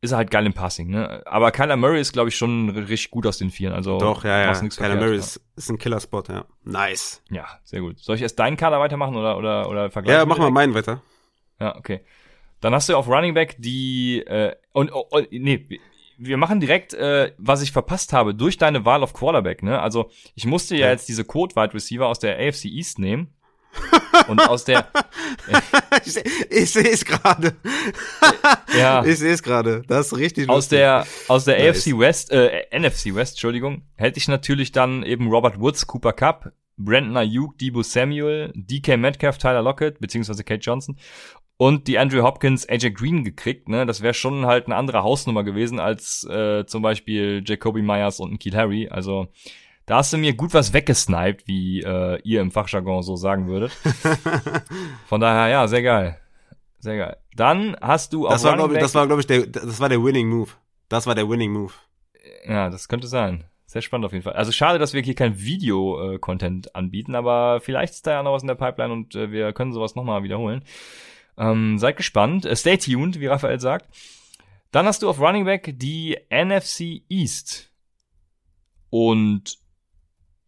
Speaker 1: ist er halt geil im Passing. Ne? Aber Kyler Murray ist, glaube ich, schon richtig gut aus den Vieren. Also
Speaker 2: Doch, ja, ja. Kyler
Speaker 1: verkehrt.
Speaker 2: Murray ist, ist ein Killer-Spot, ja. Nice.
Speaker 1: Ja, sehr gut. Soll ich erst deinen Kader weitermachen oder oder oder vergleichen?
Speaker 2: Ja, mach mal meinen weiter.
Speaker 1: Ja, okay. Dann hast du auf Running Back die äh, und oh, oh, nee, wir machen direkt, äh, was ich verpasst habe durch deine Wahl auf Quarterback. Ne, also ich musste ja,
Speaker 2: Ja.
Speaker 1: jetzt diese Code Wide Receiver aus der AFC East nehmen und aus der
Speaker 2: ich ich sehe es gerade.
Speaker 1: ja
Speaker 2: Ich sehe es gerade. Das ist richtig
Speaker 1: aus
Speaker 2: lustig.
Speaker 1: der aus der
Speaker 2: Nice.
Speaker 1: AFC West äh, NFC West Entschuldigung hätte ich natürlich dann eben Robert Woods, Cooper Cup, Brandon Ayuk, Debo Samuel, DK Metcalf, Tyler Lockett beziehungsweise Kate Johnson und die Andrew Hopkins, AJ Green gekriegt. Ne, das wäre schon halt eine andere Hausnummer gewesen als äh, zum Beispiel Jacoby Myers und ein Keith Harry. Also da hast du mir gut was weggesniped, wie äh, ihr im Fachjargon so sagen würdet. Von daher ja, sehr geil. Sehr geil. Dann hast du
Speaker 2: das
Speaker 1: auf
Speaker 2: war, glaube ich, das war, glaube ich, der, das war der Winning Move. Das war der Winning Move.
Speaker 1: Ja, das könnte sein. Sehr spannend auf jeden Fall. Also schade, dass wir hier kein Video-Content anbieten, aber vielleicht ist da ja noch was in der Pipeline und äh, wir können sowas nochmal wiederholen. Ähm, seid gespannt. Äh, stay tuned, wie Raphael sagt. Dann hast du auf Running Back die NFC East. Und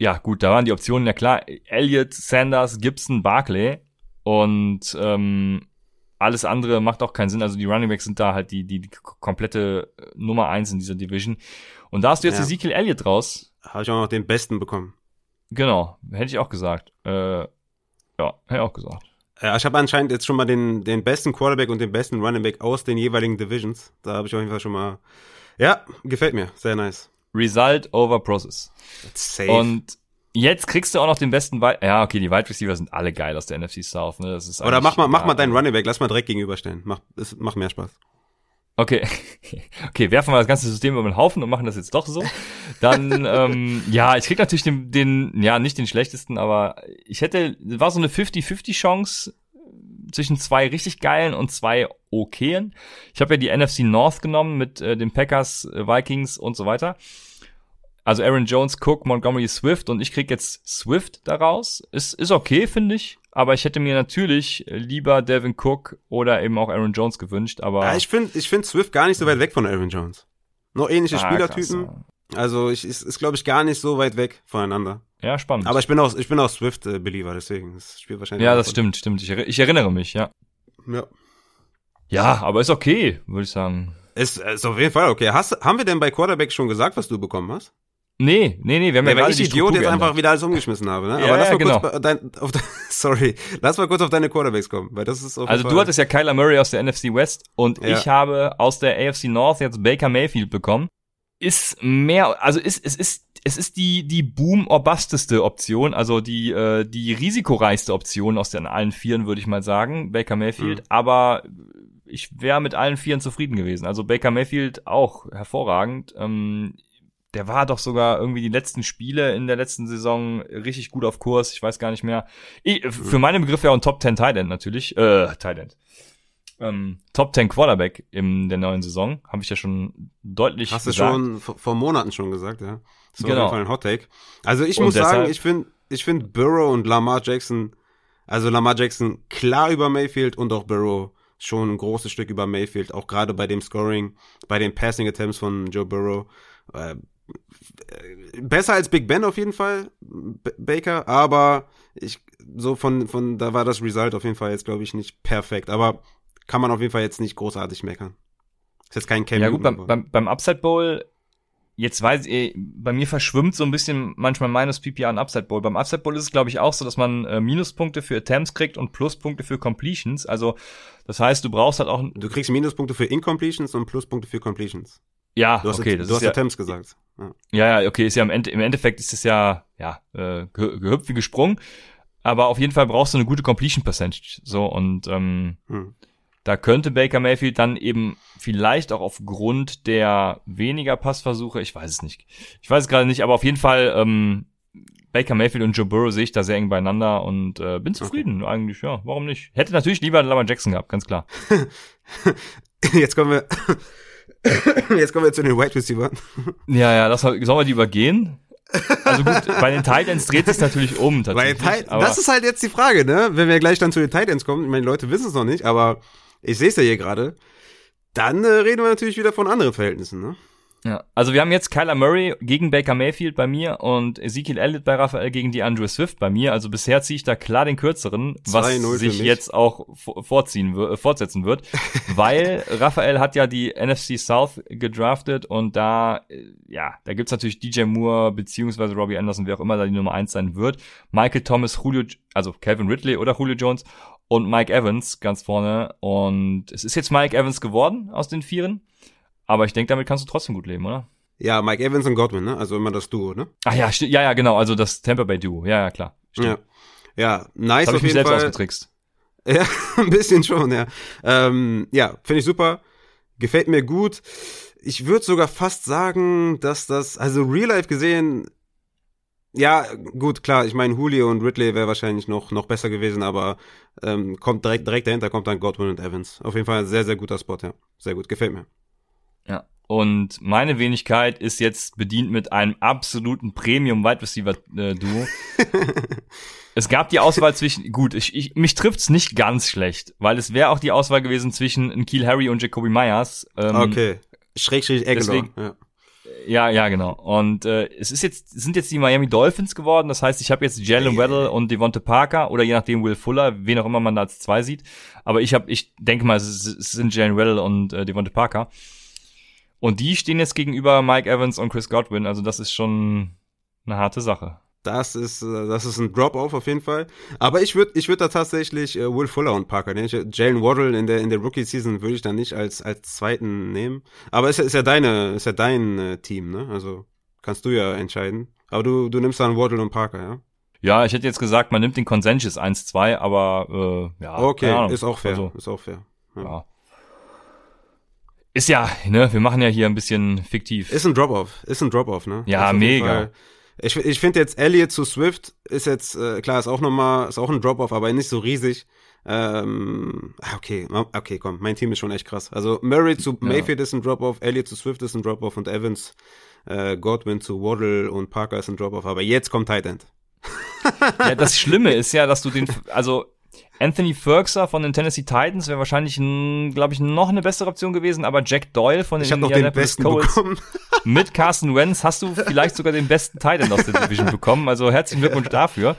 Speaker 1: ja, gut, da waren die Optionen ja klar. Elliott, Sanders, Gibson, Barclay. Und ähm, alles andere macht auch keinen Sinn. Also die Running Backs sind da halt die, die, die komplette äh, Nummer eins in dieser Division. Und da hast du jetzt
Speaker 2: Ja.
Speaker 1: Ezekiel Elliott raus.
Speaker 2: Habe ich auch noch den besten bekommen.
Speaker 1: Genau, hätte ich auch gesagt. Äh, ja, hätte ich auch gesagt.
Speaker 2: Ja, ich habe anscheinend jetzt schon mal den, den besten Quarterback und den besten Running Back aus den jeweiligen Divisions. Da habe ich auf jeden Fall schon mal. Ja, gefällt mir. Sehr nice.
Speaker 1: Result over Process.
Speaker 2: Safe.
Speaker 1: Und jetzt kriegst du auch noch den besten Wide. Ja, okay, die Wide Receiver sind alle geil aus der NFC South. Ne? Das ist
Speaker 2: Oder mach mal, mach mal deinen Running Back. Lass mal direkt gegenüberstellen. Mach, es macht mehr Spaß.
Speaker 1: Okay, okay, werfen wir das ganze System über den Haufen und machen das jetzt doch so. Dann, ähm, ja, ich krieg natürlich den, den, ja, nicht den schlechtesten, aber ich hätte, war so eine 50-50 Chance zwischen zwei richtig geilen und zwei okayen. Ich habe ja die NFC North genommen mit äh, den Packers, äh, Vikings und so weiter. Also Aaron Jones, Cook, Montgomery, Swift und ich krieg jetzt Swift daraus. Ist, ist okay, finde ich. Aber ich hätte mir natürlich lieber Devin Cook oder eben auch Aaron Jones gewünscht. Aber
Speaker 2: Ja, ich finde ich find Swift gar nicht so weit weg von Aaron Jones. Noch ähnliche
Speaker 1: Ah,
Speaker 2: Spielertypen.
Speaker 1: krass,
Speaker 2: Also ich, ist, ist glaube ich, gar nicht so weit weg voneinander.
Speaker 1: ja. ja, spannend.
Speaker 2: Aber ich bin auch, ich bin auch Swift-Believer, deswegen. Das spielt wahrscheinlich.
Speaker 1: ja, das
Speaker 2: Rolle.
Speaker 1: stimmt, stimmt. Ich, ich erinnere mich, ja.
Speaker 2: Ja.
Speaker 1: Ja, aber ist okay, würde ich sagen.
Speaker 2: Ist, ist auf jeden Fall okay. Hast, haben wir denn bei Quarterback schon gesagt, was du bekommen hast?
Speaker 1: Nee, nee, nee, wir haben ja,
Speaker 2: Ja, weil ich
Speaker 1: die
Speaker 2: Idiot jetzt einfach wieder alles umgeschmissen habe, ne?
Speaker 1: Ja,
Speaker 2: Aber lass
Speaker 1: ja,
Speaker 2: mal
Speaker 1: genau.
Speaker 2: kurz dein, auf sorry, lass mal kurz auf deine Quarterbacks kommen, weil das ist auf jeden
Speaker 1: Also
Speaker 2: Fall,
Speaker 1: du hattest ja Kyler Murray aus der NFC West und
Speaker 2: Ja.
Speaker 1: ich habe aus der AFC North jetzt Baker Mayfield bekommen. Ist mehr, also ist, es ist, es ist die, die boom or busteste Option, also die, äh, die risikoreichste Option aus den allen Vieren, würde ich mal sagen, Baker Mayfield,
Speaker 2: Mhm.
Speaker 1: aber ich wäre mit allen Vieren zufrieden gewesen. Also Baker Mayfield auch hervorragend. Ähm, der war doch sogar irgendwie die letzten Spiele in der letzten Saison richtig gut auf Kurs. Ich weiß gar nicht mehr. Ich, für meine Begriffe ja auch ein Top 10 Tight End natürlich. Äh, Tight End. Ähm, Top 10 Quarterback in der neuen Saison. Habe ich ja schon deutlich
Speaker 2: Hast du
Speaker 1: gesagt.
Speaker 2: schon vor, Monaten schon gesagt, ja. Das war
Speaker 1: Genau.
Speaker 2: auf jeden Fall ein Hot Take. Also ich
Speaker 1: Und
Speaker 2: muss sagen,
Speaker 1: deshalb-
Speaker 2: ich finde, ich finde Burrow und Lamar Jackson, also Lamar Jackson klar über Mayfield und auch Burrow schon ein großes Stück über Mayfield, auch gerade bei dem Scoring, bei den Passing Attempts von Joe Burrow. Äh, besser als Big Ben auf jeden Fall, B Baker, aber ich, so von, von, da war das Result auf jeden Fall jetzt, glaube ich, nicht perfekt, aber kann man auf jeden Fall jetzt nicht großartig meckern. Ist jetzt kein Cam
Speaker 1: Ja gut, beim, beim, beim Upside Bowl, jetzt weiß ich, bei mir verschwimmt so ein bisschen manchmal Minus PPR und Upside Bowl. Beim Upside Bowl ist es, glaube ich, auch so, dass man äh, Minuspunkte für Attempts kriegt und Pluspunkte für Completions. Also das heißt, du brauchst halt auch,
Speaker 2: Du kriegst Minuspunkte für Incompletions und Pluspunkte für Completions.
Speaker 1: ja,
Speaker 2: Du hast,
Speaker 1: okay, das
Speaker 2: du
Speaker 1: ist
Speaker 2: hast
Speaker 1: ja,
Speaker 2: Attempts gesagt. Ja.
Speaker 1: ja, okay, ist ja im, Ende, im Endeffekt ist es ja, ja, äh, ge gehüpft wie gesprungen. Aber auf jeden Fall brauchst du eine gute Completion Percentage. So, und ähm,
Speaker 2: Hm.
Speaker 1: Da könnte Baker Mayfield dann eben vielleicht auch aufgrund der weniger Passversuche, ich weiß es nicht. Ich weiß es gerade nicht, aber auf jeden Fall ähm, Baker Mayfield und Joe Burrow sehe ich da sehr eng beieinander und äh, bin zufrieden eigentlich, ja, warum nicht? Hätte natürlich lieber Lamar Jackson gehabt, ganz klar.
Speaker 2: Jetzt kommen wir, jetzt kommen wir zu den Wide Receivers.
Speaker 1: Ja, ja, das sollen wir die übergehen? Also gut, bei den Titans dreht sich natürlich um tatsächlich.
Speaker 2: Ti-
Speaker 1: aber
Speaker 2: das ist halt jetzt die Frage, ne? Wenn wir gleich dann zu den Titans kommen, ich meine, die Leute wissen es noch nicht, aber ich sehe es ja hier gerade. Dann äh, reden wir natürlich wieder von anderen Verhältnissen, ne?
Speaker 1: Ja, also wir haben jetzt Kyler Murray gegen Baker Mayfield bei mir und Ezekiel Elliott bei Raphael gegen die Andrew Swift bei mir. Also bisher ziehe ich da klar den kürzeren, was
Speaker 2: 2-0 für
Speaker 1: sich jetzt auch vo- vorziehen, äh, fortsetzen wird, weil Raphael hat ja die NFC South gedraftet und da, äh, ja, da gibt's natürlich DJ Moore beziehungsweise Robbie Anderson, wer auch immer da die Nummer eins sein wird. Michael Thomas, Julio, also Calvin Ridley oder Julio Jones und Mike Evans ganz vorne. Und es ist jetzt Mike Evans geworden aus den Vieren. Aber ich denke, damit kannst du trotzdem gut leben, oder?
Speaker 2: Ja, Mike Evans und Godwin, ne? Also immer das Duo, ne?
Speaker 1: Ach ja, ja, ja, genau. Also das Tampa Bay Duo. Ja, ja, klar.
Speaker 2: Ja.
Speaker 1: Stimmt.
Speaker 2: Ja, nice
Speaker 1: Das
Speaker 2: auf
Speaker 1: ich mich
Speaker 2: jeden
Speaker 1: selbst
Speaker 2: Fall.
Speaker 1: ausgetrickst.
Speaker 2: Ja, ein bisschen schon, ja. Ähm, ja, finde ich super. Gefällt mir gut. Ich würde sogar fast sagen, dass das, also real life gesehen, ja, gut, klar, ich meine, Julio und Ridley wäre wahrscheinlich noch, noch besser gewesen, aber ähm, kommt direkt, direkt dahinter kommt dann Godwin und Evans. Auf jeden Fall ein sehr, sehr guter Spot, ja. Sehr gut, gefällt mir.
Speaker 1: Ja. Und meine Wenigkeit ist jetzt bedient mit einem absoluten Premium Wide Receiver äh, Duo. es gab die Auswahl zwischen, gut, ich, ich, mich trifft's nicht ganz schlecht, weil es wäre auch die Auswahl gewesen zwischen Kiel Harry und Jacoby Myers. Ähm,
Speaker 2: okay. Schräg, schräg, Eckler.
Speaker 1: deswegen-
Speaker 2: Ja.
Speaker 1: Ja, ja, genau. Und äh, es ist jetzt, sind jetzt die Miami Dolphins geworden. Das heißt, ich habe jetzt Jalen Weddle und Devonta Parker oder je nachdem Will Fuller, wen auch immer man da als zwei sieht. Aber ich habe, ich denke mal, es, es sind Jalen Weddle und äh, Devonta Parker. Und die stehen jetzt gegenüber Mike Evans und Chris Godwin. Also das ist schon eine harte Sache.
Speaker 2: Das ist, äh, das ist ein Drop-off auf jeden Fall. Aber ich würde, ich würde da tatsächlich äh, Will Fuller und Parker nehmen. Jalen Waddle in der in der Rookie-Season würde ich dann nicht als als zweiten nehmen. Aber ist ja, ist ja deine, ist ja dein äh, Team, ne? Also kannst du ja entscheiden. Aber du du nimmst dann Waddle und Parker, ja?
Speaker 1: Ja, ich hätte jetzt gesagt, man nimmt den Consensus 1-2, aber äh, ja.
Speaker 2: Okay, ist auch fair,
Speaker 1: Also,
Speaker 2: ist auch fair.
Speaker 1: ja. Ist ja, ne, wir machen ja hier ein bisschen fiktiv.
Speaker 2: Ist ein Drop-off, ist ein Drop-off, ne?
Speaker 1: Ja,
Speaker 2: Ist
Speaker 1: mega.
Speaker 2: Fall- Ich, ich finde jetzt Elliott zu Swift ist jetzt, äh, klar, ist auch nochmal, ist auch ein Drop-off, aber nicht so riesig. Ähm, ah, okay, okay, komm, mein Team ist schon echt krass. Also Murray zu Mayfield ist ein Drop-off, Elliott zu Swift ist ein Drop-off und Evans, äh, Godwin zu Waddle und Parker ist ein Drop-off. Aber jetzt kommt Tight End.
Speaker 1: Ja, das Schlimme ist ja, dass du den, also Anthony Ferguson von den Tennessee Titans wäre wahrscheinlich, glaube ich, noch eine bessere Option gewesen, aber Jack Doyle von den
Speaker 2: Ich noch den
Speaker 1: Indianapolis
Speaker 2: besten
Speaker 1: Colts
Speaker 2: bekommen.
Speaker 1: mit Carson Wentz hast du vielleicht sogar den besten Titan aus der Division bekommen. Also herzlichen Glückwunsch dafür.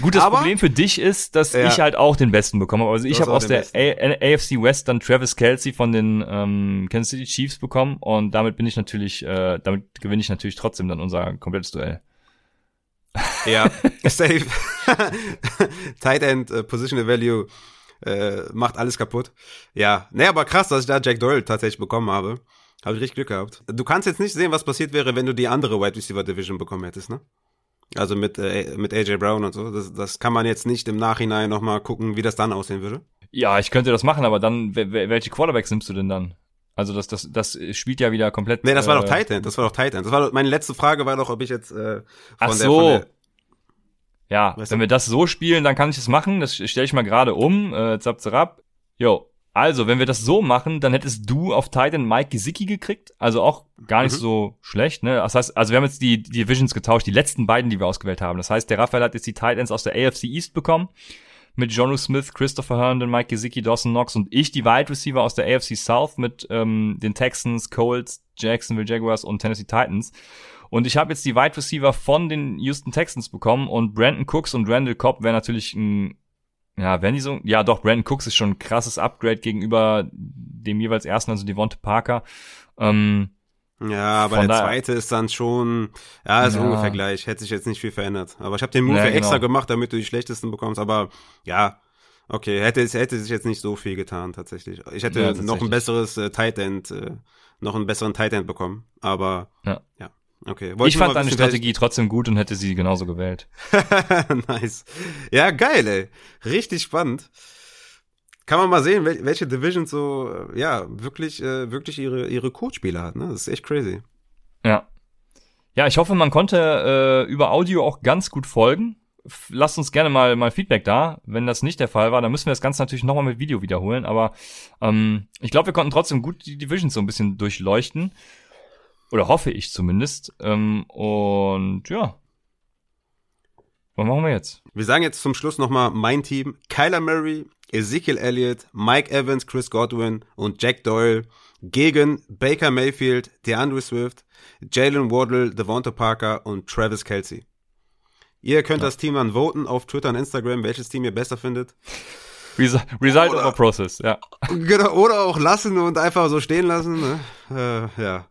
Speaker 1: Gut, das
Speaker 2: Aber-
Speaker 1: Problem für dich ist, dass
Speaker 2: Ja.
Speaker 1: ich halt auch den besten bekommen habe. Also ich habe aus der AFC West dann Travis Kelsey von den ähm, Kansas City Chiefs bekommen und damit bin ich natürlich, äh, damit gewinne ich natürlich trotzdem dann unser komplettes Duell.
Speaker 2: Ja, safe. Tight End, äh, Positional Value, äh, macht alles kaputt. Ja, nee, aber krass, dass ich da Jack Doyle tatsächlich bekommen habe. Habe ich richtig Glück gehabt. Du kannst jetzt nicht sehen, was passiert wäre, wenn du die andere Wide Receiver Division bekommen hättest, ne? Also mit, äh, mit AJ Brown und so. Das, das kann man jetzt nicht im Nachhinein nochmal gucken, wie das dann aussehen würde.
Speaker 1: Ja, ich könnte das machen, aber dann, wel- wel- welche Quarterbacks nimmst du denn dann? Also das, das, das spielt ja wieder komplett.
Speaker 2: Nee, das war
Speaker 1: äh,
Speaker 2: doch Tight End, das war doch Tight End. Das war doch, meine letzte Frage war doch, ob ich jetzt äh, von
Speaker 1: Ach
Speaker 2: der,
Speaker 1: so.
Speaker 2: von der
Speaker 1: Ja,
Speaker 2: Weißt
Speaker 1: wenn
Speaker 2: du?
Speaker 1: wir das so spielen, dann kann ich es machen. Das stelle ich mal gerade um. Äh, zap, zap. Jo. Also, wenn wir das so machen, dann hättest du auf Titan Mike Gesicki gekriegt. Also auch gar nicht
Speaker 2: Mhm.
Speaker 1: so schlecht, ne? Das heißt, also wir haben jetzt die, die Divisions getauscht, die letzten beiden, die wir ausgewählt haben. Das heißt, der Raphael hat jetzt die Titans aus der AFC East bekommen. Mit Jonu Smith, Christopher Herndon, Mike Gesicki, Dawson Knox und ich die Wide Receiver aus der AFC South mit ähm, den Texans, Colts, Jacksonville Jaguars und Tennessee Titans. Und ich habe jetzt die Wide Receiver von den Houston Texans bekommen und Brandon Cooks und Randall Cobb wäre natürlich ein ja, wenn die so, ja doch, Brandon Cooks ist schon ein krasses Upgrade gegenüber dem jeweils ersten, also Devonta Parker. Ähm,
Speaker 2: Ja, aber
Speaker 1: Von
Speaker 2: der zweite ist dann schon, ja, ist
Speaker 1: Ja.
Speaker 2: ungefähr gleich. Hätte sich jetzt nicht viel verändert. Aber ich habe den Move
Speaker 1: Ja, genau.
Speaker 2: extra gemacht, damit du die schlechtesten bekommst. Aber ja, okay, hätte, es hätte sich jetzt nicht so viel getan tatsächlich. Ich hätte
Speaker 1: Ja,
Speaker 2: noch ein besseres äh, Tight End, äh, noch einen besseren Tight End bekommen. Aber
Speaker 1: Ja.
Speaker 2: ja. Okay. Wollte
Speaker 1: ich fand deine Strategie trotzdem gut und hätte sie genauso gewählt.
Speaker 2: nice. Ja, geil, ey. Richtig spannend. Kann man mal sehen, wel welche Division so, äh, ja, wirklich, äh, wirklich ihre, ihre Coachspieler hat, ne? Das ist echt crazy.
Speaker 1: Ja. Ja, ich hoffe, man konnte äh, über Audio auch ganz gut folgen. F- Lasst uns gerne mal, mal Feedback da. Wenn das nicht der Fall war, dann müssen wir das Ganze natürlich nochmal mit Video wiederholen. Aber ähm, ich glaube, wir konnten trotzdem gut die Divisions so ein bisschen durchleuchten. Oder hoffe ich zumindest. Ähm, und ja. Was machen wir jetzt?
Speaker 2: Wir sagen jetzt zum Schluss nochmal mein Team. Kyler Murray, Ezekiel Elliott, Mike Evans, Chris Godwin und Jack Doyle gegen Baker Mayfield, DeAndre Swift, Jalen Waddle, Devonta Parker und Travis Kelsey. Ihr könnt das Team dann voten auf Twitter und Instagram, welches Team ihr besser findet.
Speaker 1: Resu Result
Speaker 2: Oder-
Speaker 1: over Process, ja.
Speaker 2: Genau, oder auch lassen und einfach so stehen lassen. Ne? Äh, ja.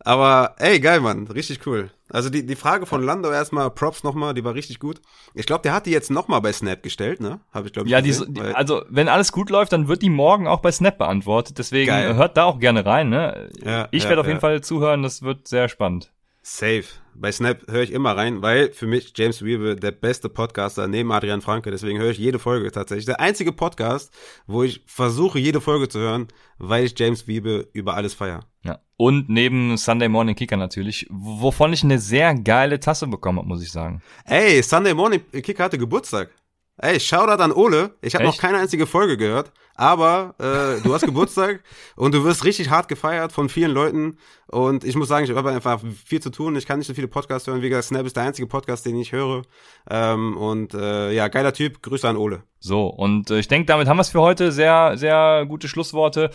Speaker 2: Aber ey, geil, Mann. Richtig cool. Also die, die Frage von Lando erstmal, Props nochmal, die war richtig gut. Ich glaube, der hat die jetzt nochmal bei Snap gestellt, ne? Habe ich, glaube ich,
Speaker 1: Ja,
Speaker 2: gesehen,
Speaker 1: die, also wenn alles gut läuft, dann wird die morgen auch bei Snap beantwortet. Deswegen
Speaker 2: Geil.
Speaker 1: hört da auch gerne rein. Ne?
Speaker 2: Ja,
Speaker 1: ich
Speaker 2: ja,
Speaker 1: werde auf
Speaker 2: ja.
Speaker 1: jeden Fall zuhören. Das wird sehr spannend.
Speaker 2: Safe. Bei Snap höre ich immer rein, weil für mich James Wiebe der beste Podcaster neben Adrian Franke. Deswegen höre ich jede Folge tatsächlich. Der einzige Podcast, wo ich versuche, jede Folge zu hören, weil ich James Wiebe über alles feier.
Speaker 1: Ja. Und neben Sunday Morning Kicker natürlich, wovon ich eine sehr geile Tasse bekommen habe, muss ich sagen.
Speaker 2: Ey, Sunday Morning Kick hatte Geburtstag. Ey, Shoutout an Ole. Ich habe noch keine einzige Folge gehört, aber äh, du hast Geburtstag und du wirst richtig hart gefeiert von vielen Leuten. Und ich muss sagen, ich habe einfach viel zu tun. Ich kann nicht so viele Podcasts hören. Wie gesagt, Snap ist der einzige Podcast, den ich höre. Ähm, und äh, ja, geiler Typ. Grüße an Ole.
Speaker 1: So, und äh, ich denke, damit haben wir es für heute. Sehr, sehr gute Schlussworte.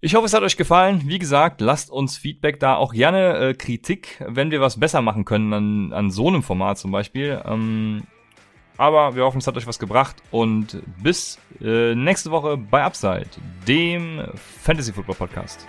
Speaker 1: Ich hoffe, es hat euch gefallen. Wie gesagt, lasst uns Feedback da. Auch gerne äh, Kritik, wenn wir was besser machen können an, an so einem Format zum Beispiel. Ähm, aber wir hoffen, es hat euch was gebracht. Und bis äh, nächste Woche bei Upside, dem Fantasy Football Podcast.